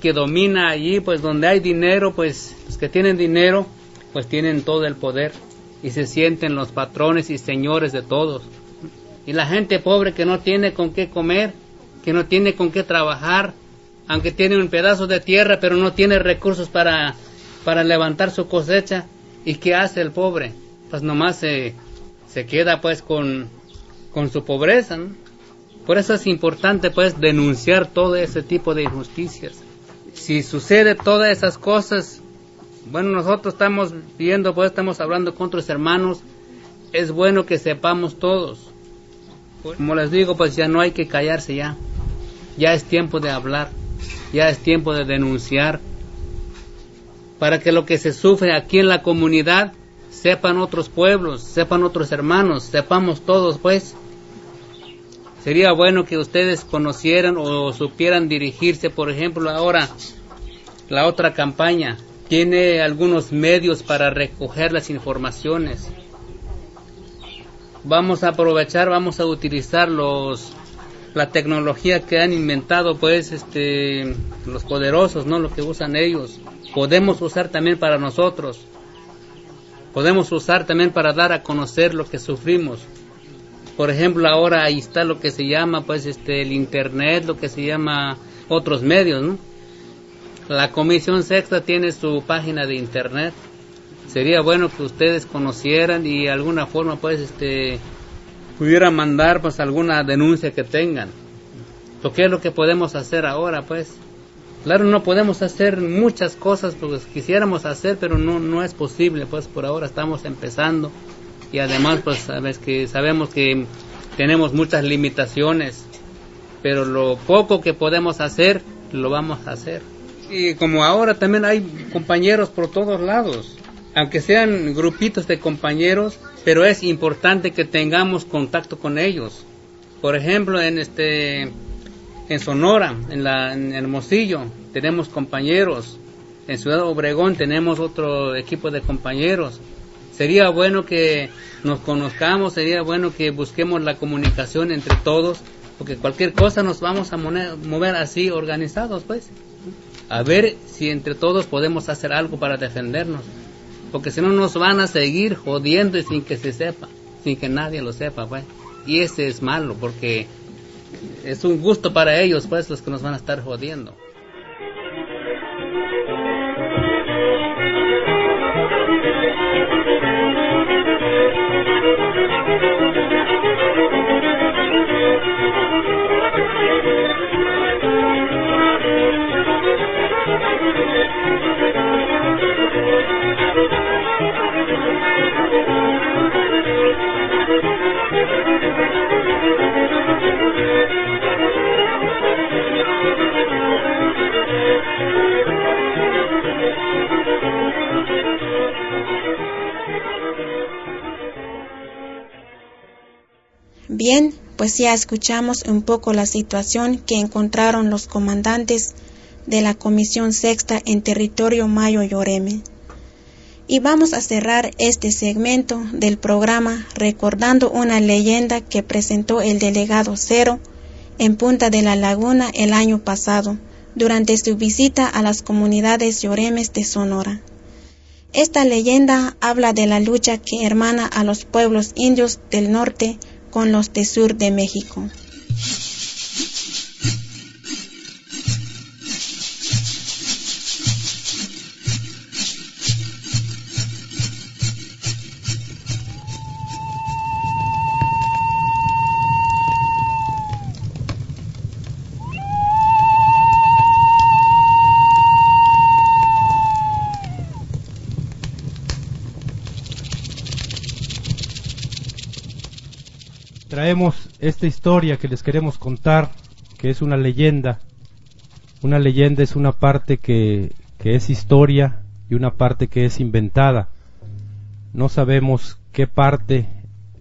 que domina allí, pues, donde hay dinero, pues, los que tienen dinero, pues, tienen todo el poder y se sienten los patrones y señores de todos. Y la gente pobre que no tiene con qué comer, que no tiene con qué trabajar, aunque tiene un pedazo de tierra, pero no tiene recursos para, para levantar su cosecha. ¿Y qué hace el pobre? Pues nomás se, se queda pues con, con su pobreza. Por eso es importante pues denunciar todo ese tipo de injusticias. Si sucede todas esas cosas, bueno, nosotros estamos viendo, pues estamos hablando con otros hermanos, es bueno que sepamos todos. Como les digo, pues ya no hay que callarse ya. Ya es tiempo de hablar, ya es tiempo de denunciar, para que lo que se sufre aquí en la comunidad sepan otros pueblos, sepan otros hermanos, sepamos todos, pues. Sería bueno que ustedes conocieran o supieran dirigirse, por ejemplo, ahora la otra campaña, tiene algunos medios para recoger las informaciones. Vamos a aprovechar, vamos a utilizar los la tecnología que han inventado pues este los poderosos, ¿no? Lo que usan ellos. Podemos usar también para nosotros. Podemos usar también para dar a conocer lo que sufrimos. Por ejemplo, ahora ahí está lo que se llama pues este el internet, lo que se llama otros medios. La Comisión Sexta tiene su página de internet. Sería bueno que ustedes conocieran y de alguna forma pues este pudieran mandar pues alguna denuncia que tengan. Lo que es lo que podemos hacer ahora pues. Claro, no podemos hacer muchas cosas porque quisiéramos hacer, pero no no es posible, pues por ahora estamos empezando y además pues sabes que sabemos que tenemos muchas limitaciones, pero lo poco que podemos hacer lo vamos a hacer. Y como ahora también hay compañeros por todos lados, aunque sean grupitos de compañeros, pero es importante que tengamos contacto con ellos. Por ejemplo, en este en Sonora, en la en Hermosillo, tenemos compañeros. En Ciudad Obregón tenemos otro equipo de compañeros. Sería bueno que nos conozcamos, sería bueno que busquemos la comunicación entre todos, porque cualquier cosa nos vamos a mover así organizados, pues a ver si entre todos podemos hacer algo para defendernos. Porque si no nos van a seguir jodiendo y sin que se sepa, sin que nadie lo sepa, pues. Y ese es malo porque es un gusto para ellos, pues, los que nos van a estar jodiendo. Bien, pues ya escuchamos un poco la situación que encontraron los comandantes de la Comisión Sexta en territorio Mayo Lloreme. Y vamos a cerrar este segmento del programa recordando una leyenda que presentó el delegado Cero en Punta de la Laguna el año pasado, durante su visita a las comunidades lloremes de Sonora. Esta leyenda habla de la lucha que hermana a los pueblos indios del norte con los del sur de México. Traemos esta historia que les queremos contar, que es una leyenda. Una leyenda es una parte que, que es historia y una parte que es inventada. No sabemos qué parte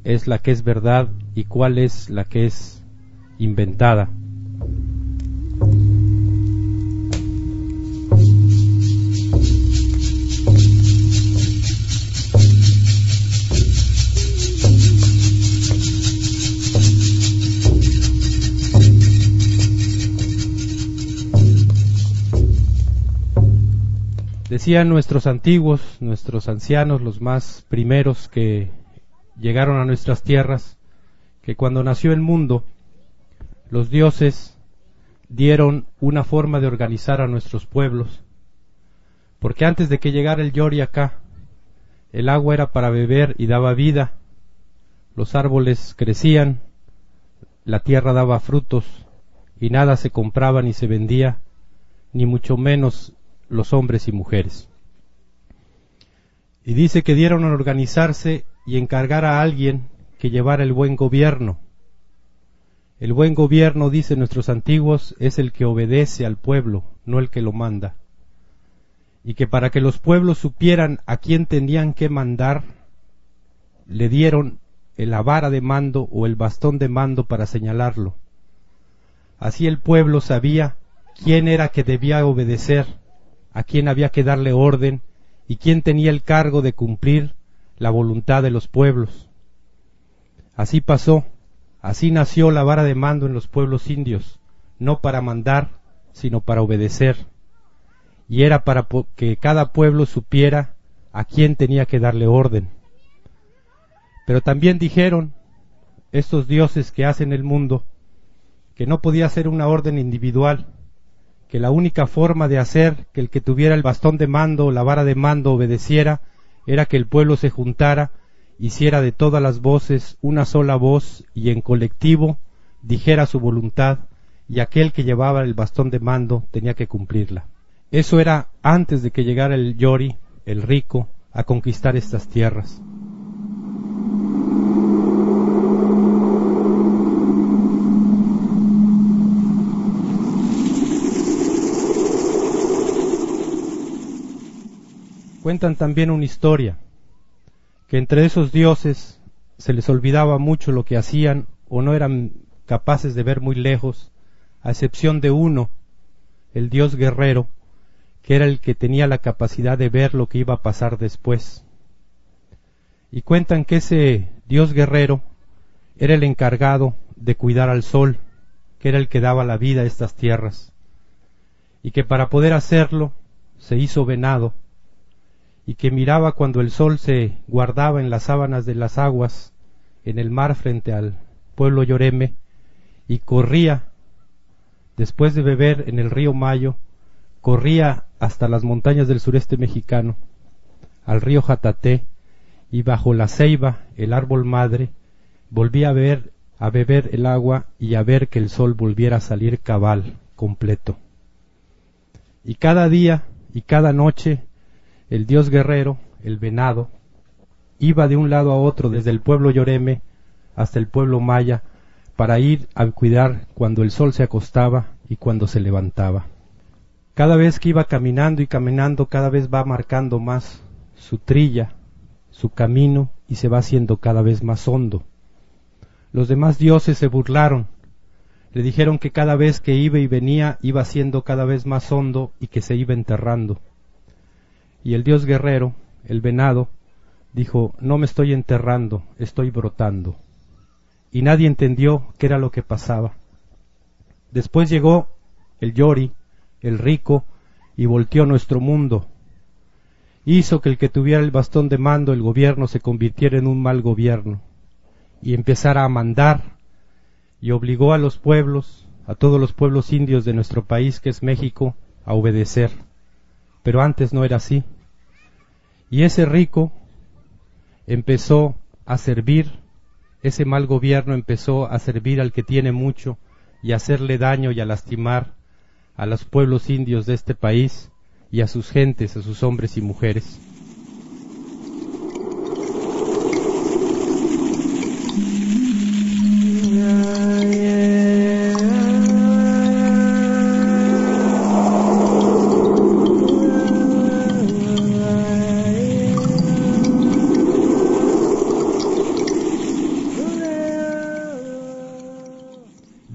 es la que es verdad y cuál es la que es inventada. Decían nuestros antiguos, nuestros ancianos, los más primeros que llegaron a nuestras tierras, que cuando nació el mundo, los dioses dieron una forma de organizar a nuestros pueblos, porque antes de que llegara el Yori acá, el agua era para beber y daba vida, los árboles crecían, la tierra daba frutos, y nada se compraba ni se vendía, ni mucho menos los hombres y mujeres. Y dice que dieron a organizarse y encargar a alguien que llevara el buen gobierno. El buen gobierno, dicen nuestros antiguos, es el que obedece al pueblo, no el que lo manda. Y que para que los pueblos supieran a quién tenían que mandar, le dieron la vara de mando o el bastón de mando para señalarlo. Así el pueblo sabía quién era que debía obedecer, a quién había que darle orden y quién tenía el cargo de cumplir la voluntad de los pueblos. Así pasó, así nació la vara de mando en los pueblos indios, no para mandar, sino para obedecer. Y era para que cada pueblo supiera a quién tenía que darle orden. Pero también dijeron estos dioses que hacen el mundo que no podía ser una orden individual, que la única forma de hacer que el que tuviera el bastón de mando o la vara de mando obedeciera era que el pueblo se juntara, hiciera de todas las voces una sola voz y en colectivo dijera su voluntad y aquel que llevaba el bastón de mando tenía que cumplirla. Eso era antes de que llegara el Yori, el rico, a conquistar estas tierras. Cuentan también una historia, que entre esos dioses se les olvidaba mucho lo que hacían o no eran capaces de ver muy lejos, a excepción de uno, el dios guerrero, que era el que tenía la capacidad de ver lo que iba a pasar después. Y cuentan que ese dios guerrero era el encargado de cuidar al sol, que era el que daba la vida a estas tierras, y que para poder hacerlo se hizo venado, y que miraba cuando el sol se guardaba en las sábanas de las aguas en el mar frente al pueblo Lloreme y corría después de beber en el río Mayo corría hasta las montañas del sureste mexicano al río Jataté y bajo la ceiba el árbol madre volvía a ver a beber el agua y a ver que el sol volviera a salir cabal completo. Y cada día y cada noche el dios guerrero, el venado, iba de un lado a otro desde el pueblo Lloreme hasta el pueblo Maya para ir a cuidar cuando el sol se acostaba y cuando se levantaba. Cada vez que iba caminando y caminando, cada vez va marcando más su trilla, su camino y se va haciendo cada vez más hondo. Los demás dioses se burlaron, le dijeron que cada vez que iba y venía iba siendo cada vez más hondo y que se iba enterrando. Y el dios guerrero, el venado, dijo, no me estoy enterrando, estoy brotando. Y nadie entendió qué era lo que pasaba. Después llegó el Yori, el rico, y volteó nuestro mundo. Hizo que el que tuviera el bastón de mando, el gobierno, se convirtiera en un mal gobierno, y empezara a mandar, y obligó a los pueblos, a todos los pueblos indios de nuestro país, que es México, a obedecer. Pero antes no era así. Y ese rico empezó a servir, ese mal gobierno empezó a servir al que tiene mucho y a hacerle daño y a lastimar a los pueblos indios de este país y a sus gentes, a sus hombres y mujeres.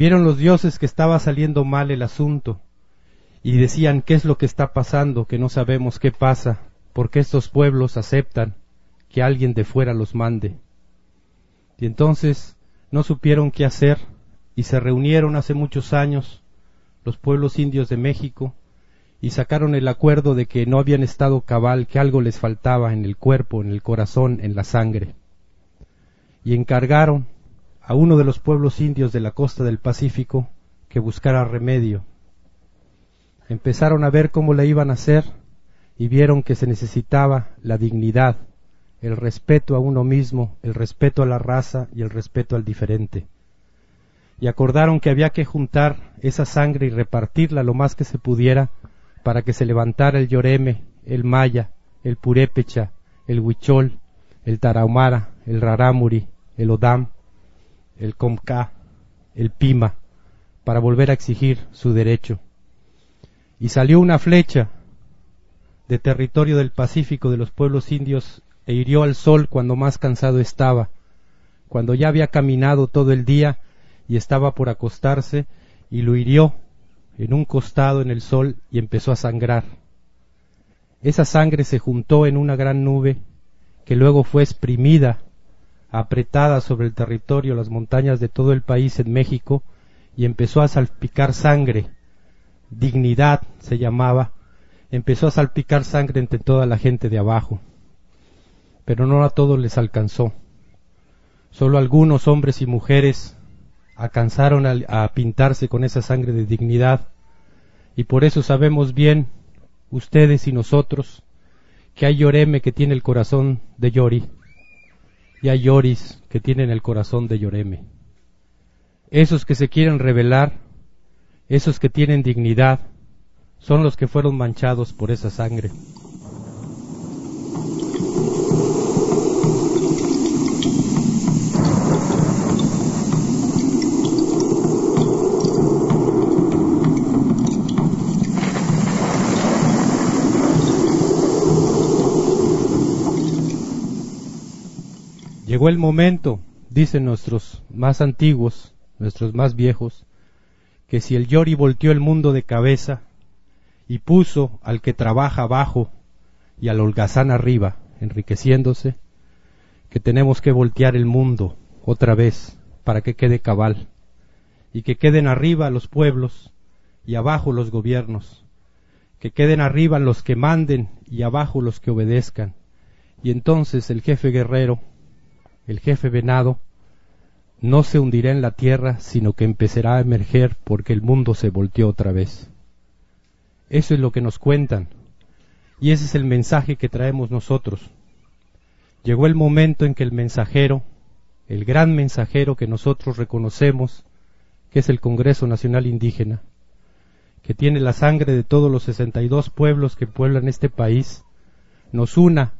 Vieron los dioses que estaba saliendo mal el asunto y decían qué es lo que está pasando, que no sabemos qué pasa, porque estos pueblos aceptan que alguien de fuera los mande. Y entonces no supieron qué hacer y se reunieron hace muchos años los pueblos indios de México y sacaron el acuerdo de que no habían estado cabal, que algo les faltaba en el cuerpo, en el corazón, en la sangre. Y encargaron a uno de los pueblos indios de la costa del Pacífico que buscara remedio. Empezaron a ver cómo le iban a hacer y vieron que se necesitaba la dignidad, el respeto a uno mismo, el respeto a la raza y el respeto al diferente. Y acordaron que había que juntar esa sangre y repartirla lo más que se pudiera para que se levantara el Yoreme, el Maya, el Purépecha, el Huichol, el Tarahumara, el Rarámuri, el Odam, el Comca, el Pima, para volver a exigir su derecho. Y salió una flecha de territorio del Pacífico de los pueblos indios e hirió al sol cuando más cansado estaba, cuando ya había caminado todo el día y estaba por acostarse, y lo hirió en un costado en el sol y empezó a sangrar. Esa sangre se juntó en una gran nube que luego fue exprimida, apretada sobre el territorio, las montañas de todo el país en México, y empezó a salpicar sangre. Dignidad se llamaba, empezó a salpicar sangre entre toda la gente de abajo. Pero no a todos les alcanzó. Solo algunos hombres y mujeres alcanzaron a, pintarse con esa sangre de dignidad y por eso sabemos bien, ustedes y nosotros, que hay Yoreme que tiene el corazón de Yori y hay Yoris que tienen el corazón de Yoreme. Esos que se quieren revelar, esos que tienen dignidad, son los que fueron manchados por esa sangre. Llegó el momento, dicen nuestros más antiguos, nuestros más viejos, que si el Yori volteó el mundo de cabeza, y puso al que trabaja abajo y al holgazán arriba, enriqueciéndose, que tenemos que voltear el mundo otra vez para que quede cabal, y que queden arriba los pueblos y abajo los gobiernos, que queden arriba los que manden y abajo los que obedezcan, y entonces el jefe guerrero, el jefe venado, no se hundirá en la tierra, sino que empezará a emerger porque el mundo se volteó otra vez. Eso es lo que nos cuentan. Y ese es el mensaje que traemos nosotros. Llegó el momento en que el mensajero, el gran mensajero que nosotros reconocemos, que es el Congreso Nacional Indígena, que tiene la sangre de todos los 62 pueblos que pueblan este país, nos una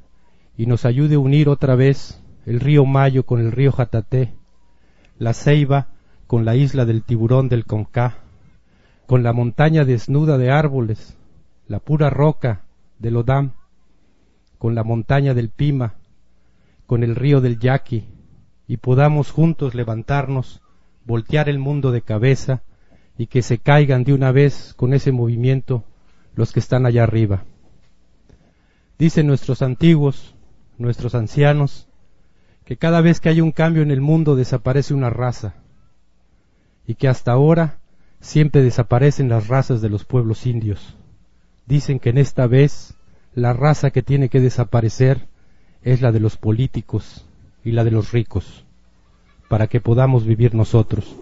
y nos ayude a unir otra vez el río Mayo con el río Jataté, la Ceiba con la isla del tiburón del Concá, con la montaña desnuda de árboles, la pura roca del Odam, con la montaña del Pima, con el río del Yaqui, y podamos juntos levantarnos, voltear el mundo de cabeza, y que se caigan de una vez con ese movimiento los que están allá arriba. Dicen nuestros antiguos, nuestros ancianos, que cada vez que hay un cambio en el mundo desaparece una raza, y que hasta ahora siempre desaparecen las razas de los pueblos indios. Dicen que en esta vez la raza que tiene que desaparecer es la de los políticos y la de los ricos, para que podamos vivir nosotros.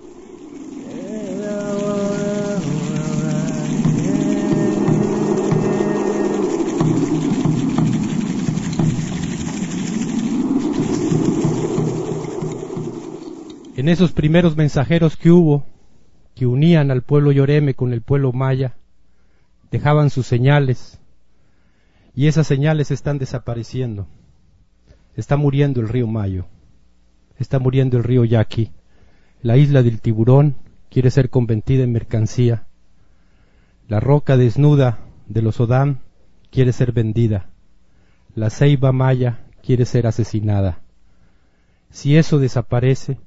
En esos primeros mensajeros que hubo, que unían al pueblo Yoreme con el pueblo Maya, dejaban sus señales, y esas señales están desapareciendo. Está muriendo el río Mayo, está muriendo el río Yaqui, la isla del tiburón quiere ser convertida en mercancía, la roca desnuda de los Odam quiere ser vendida, la ceiba maya quiere ser asesinada. Si eso desaparece,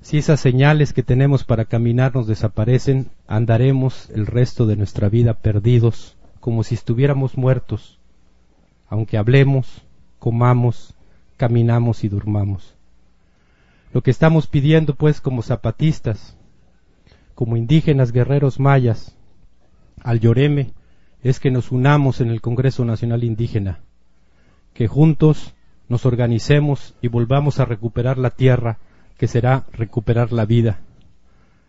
si esas señales que tenemos para caminar nos desaparecen, andaremos el resto de nuestra vida perdidos, como si estuviéramos muertos, aunque hablemos, comamos, caminamos y durmamos. Lo que estamos pidiendo, pues, como zapatistas, como indígenas guerreros mayas, al Lloreme, es que nos unamos en el Congreso Nacional Indígena, que juntos nos organicemos y volvamos a recuperar la tierra, que será recuperar la vida.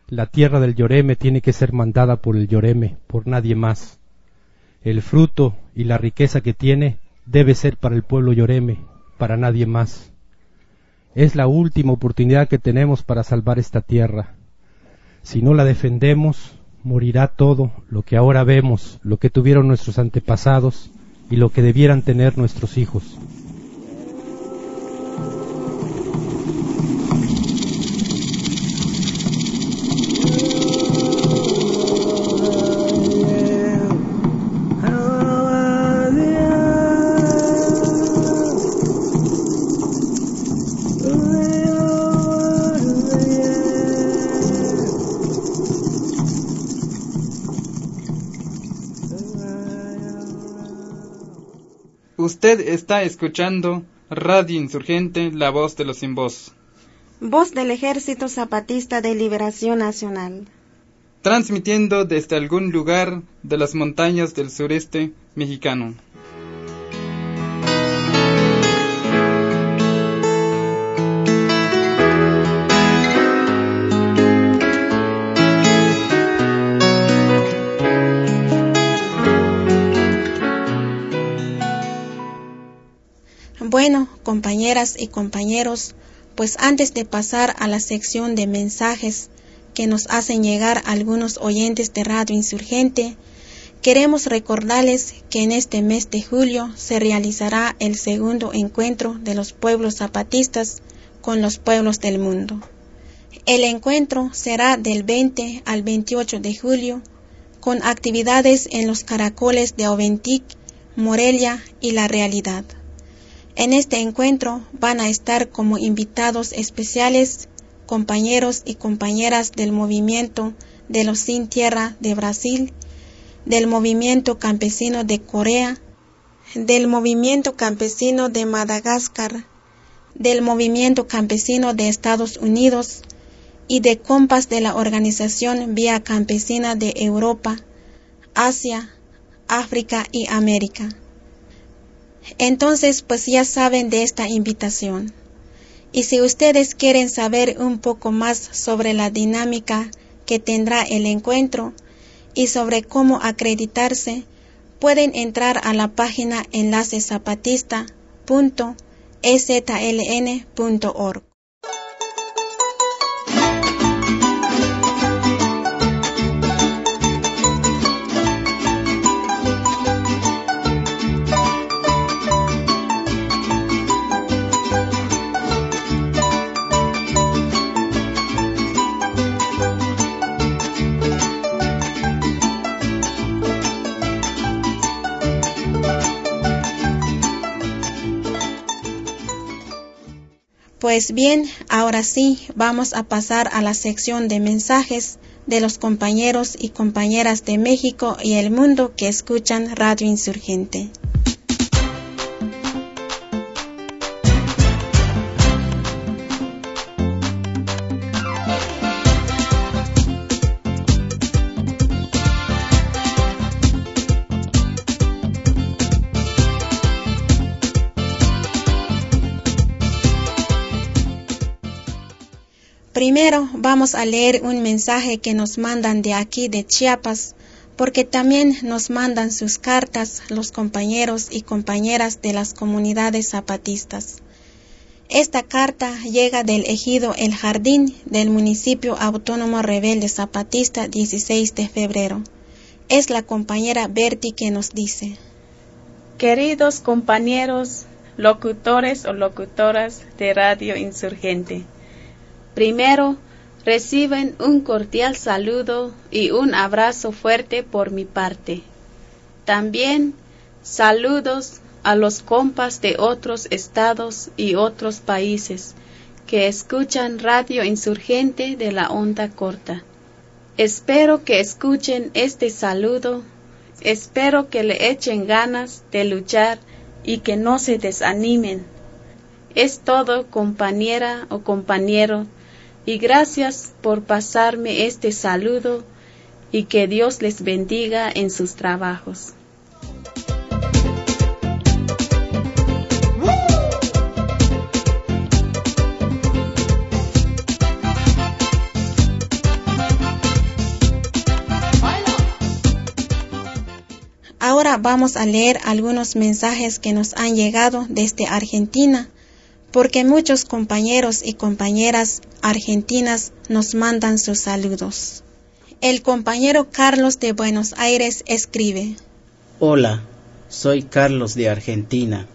La tierra del Lloreme tiene que ser mandada por el Lloreme, por nadie más. El fruto y la riqueza que tiene debe ser para el pueblo Lloreme, para nadie más. Es la última oportunidad que tenemos para salvar esta tierra. Si no la defendemos, morirá todo lo que ahora vemos, lo que tuvieron nuestros antepasados y lo que debieran tener nuestros hijos. Usted está escuchando Radio Insurgente, la voz de los sin voz. Voz del Ejército Zapatista de Liberación Nacional. Transmitiendo desde algún lugar de las montañas del sureste mexicano. Bueno, compañeras y compañeros, pues antes de pasar a la sección de mensajes que nos hacen llegar algunos oyentes de Radio Insurgente, queremos recordarles que en este mes de julio se realizará el segundo encuentro de los pueblos zapatistas con los pueblos del mundo. El encuentro será del 20 al 28 de julio con actividades en los caracoles de Oventic, Morelia y La Realidad. En este encuentro van a estar como invitados especiales compañeros y compañeras del movimiento de los Sin Tierra de Brasil, del movimiento campesino de Corea, del movimiento campesino de Madagascar, del movimiento campesino de Estados Unidos y de compas de la organización Vía Campesina de Europa, Asia, África y América. Entonces, pues ya saben de esta invitación. Y si ustedes quieren saber un poco más sobre la dinámica que tendrá el encuentro y sobre cómo acreditarse, pueden entrar a la página enlacezapatista.ezln.org. Pues bien, ahora sí, vamos a pasar a la sección de mensajes de los compañeros y compañeras de México y el mundo que escuchan Radio Insurgente. Primero vamos a leer un mensaje que nos mandan de aquí de Chiapas, porque también nos mandan sus cartas los compañeros y compañeras de las comunidades zapatistas. Esta carta llega del ejido El Jardín del municipio autónomo rebelde zapatista 16 de febrero. Es la compañera Berti que nos dice. Queridos compañeros, locutores o locutoras de Radio Insurgente, Primero, reciben un cordial saludo y un abrazo fuerte por mi parte. También saludos a los compas de otros estados y otros países que escuchan Radio Insurgente de la onda corta. Espero que escuchen este saludo, espero que le echen ganas de luchar y que no se desanimen. Es todo, compañera o compañero, y gracias por pasarme este saludo y que Dios les bendiga en sus trabajos. Ahora vamos a leer algunos mensajes que nos han llegado desde Argentina porque muchos compañeros y compañeras argentinas nos mandan sus saludos. El compañero Carlos de Buenos Aires escribe. Hola, soy Carlos de Argentina.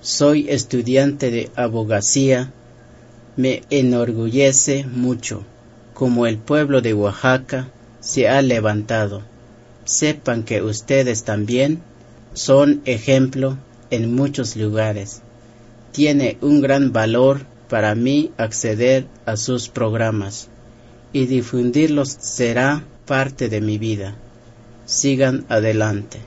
Soy estudiante de abogacía. Me enorgullece mucho como el pueblo de Oaxaca se ha levantado. Sepan que ustedes también son ejemplo en muchos lugares. Tiene un gran valor para mí acceder a sus programas y difundirlos será parte de mi vida. Sigan adelante.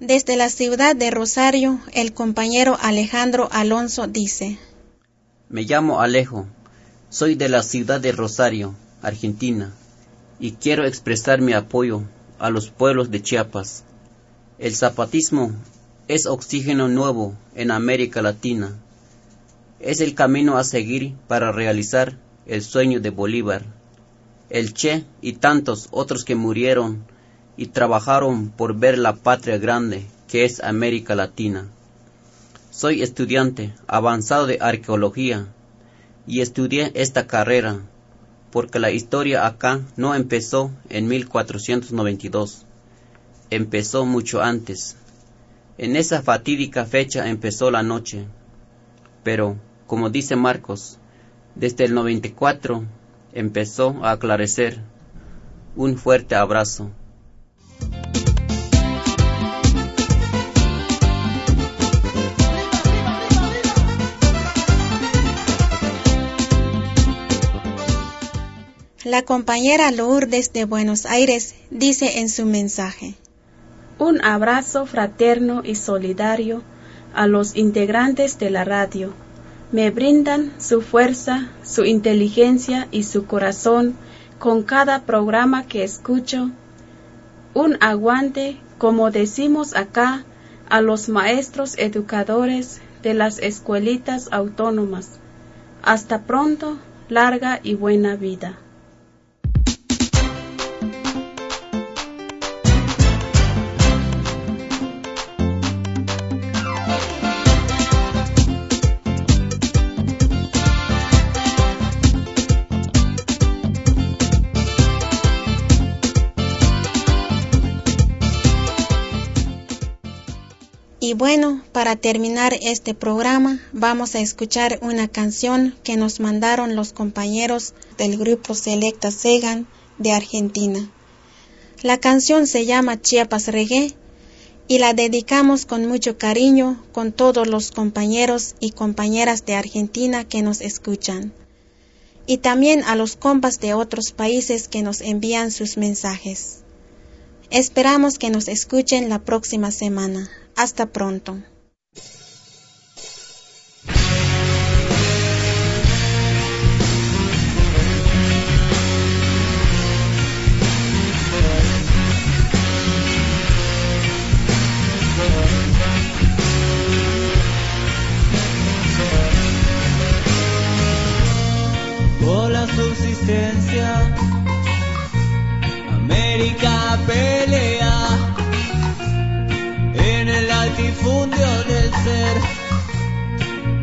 Desde la ciudad de Rosario, el compañero Alejandro Alonso dice, Me llamo Alejo, soy de la ciudad de Rosario, Argentina, y quiero expresar mi apoyo a los pueblos de Chiapas. El zapatismo es oxígeno nuevo en América Latina. Es el camino a seguir para realizar el sueño de Bolívar. El Che y tantos otros que murieron y trabajaron por ver la patria grande que es América Latina. Soy estudiante avanzado de arqueología y estudié esta carrera porque la historia acá no empezó en 1492, empezó mucho antes. En esa fatídica fecha empezó la noche, pero, como dice Marcos, desde el 94 empezó a aclarecer. Un fuerte abrazo. La compañera Lourdes de Buenos Aires dice en su mensaje. Un abrazo fraterno y solidario a los integrantes de la radio. Me brindan su fuerza, su inteligencia y su corazón con cada programa que escucho. Un aguante, como decimos acá, a los maestros educadores de las escuelitas autónomas. Hasta pronto, larga y buena vida. Y bueno, para terminar este programa, vamos a escuchar una canción que nos mandaron los compañeros del grupo Selecta Segan de Argentina. La canción se llama Chiapas Reggae y la dedicamos con mucho cariño con todos los compañeros y compañeras de Argentina que nos escuchan. Y también a los compas de otros países que nos envían sus mensajes. Esperamos que nos escuchen la próxima semana. Hasta pronto. América pelea en el latifundio del ser,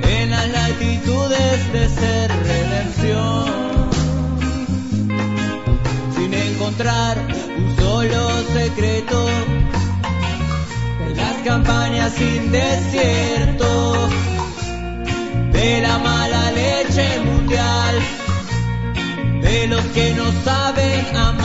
en las latitudes de ser redención, sin encontrar un solo secreto, en las campañas sin desierto, de la mala leche mundial, de los que no saben amar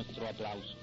nuestro aplauso.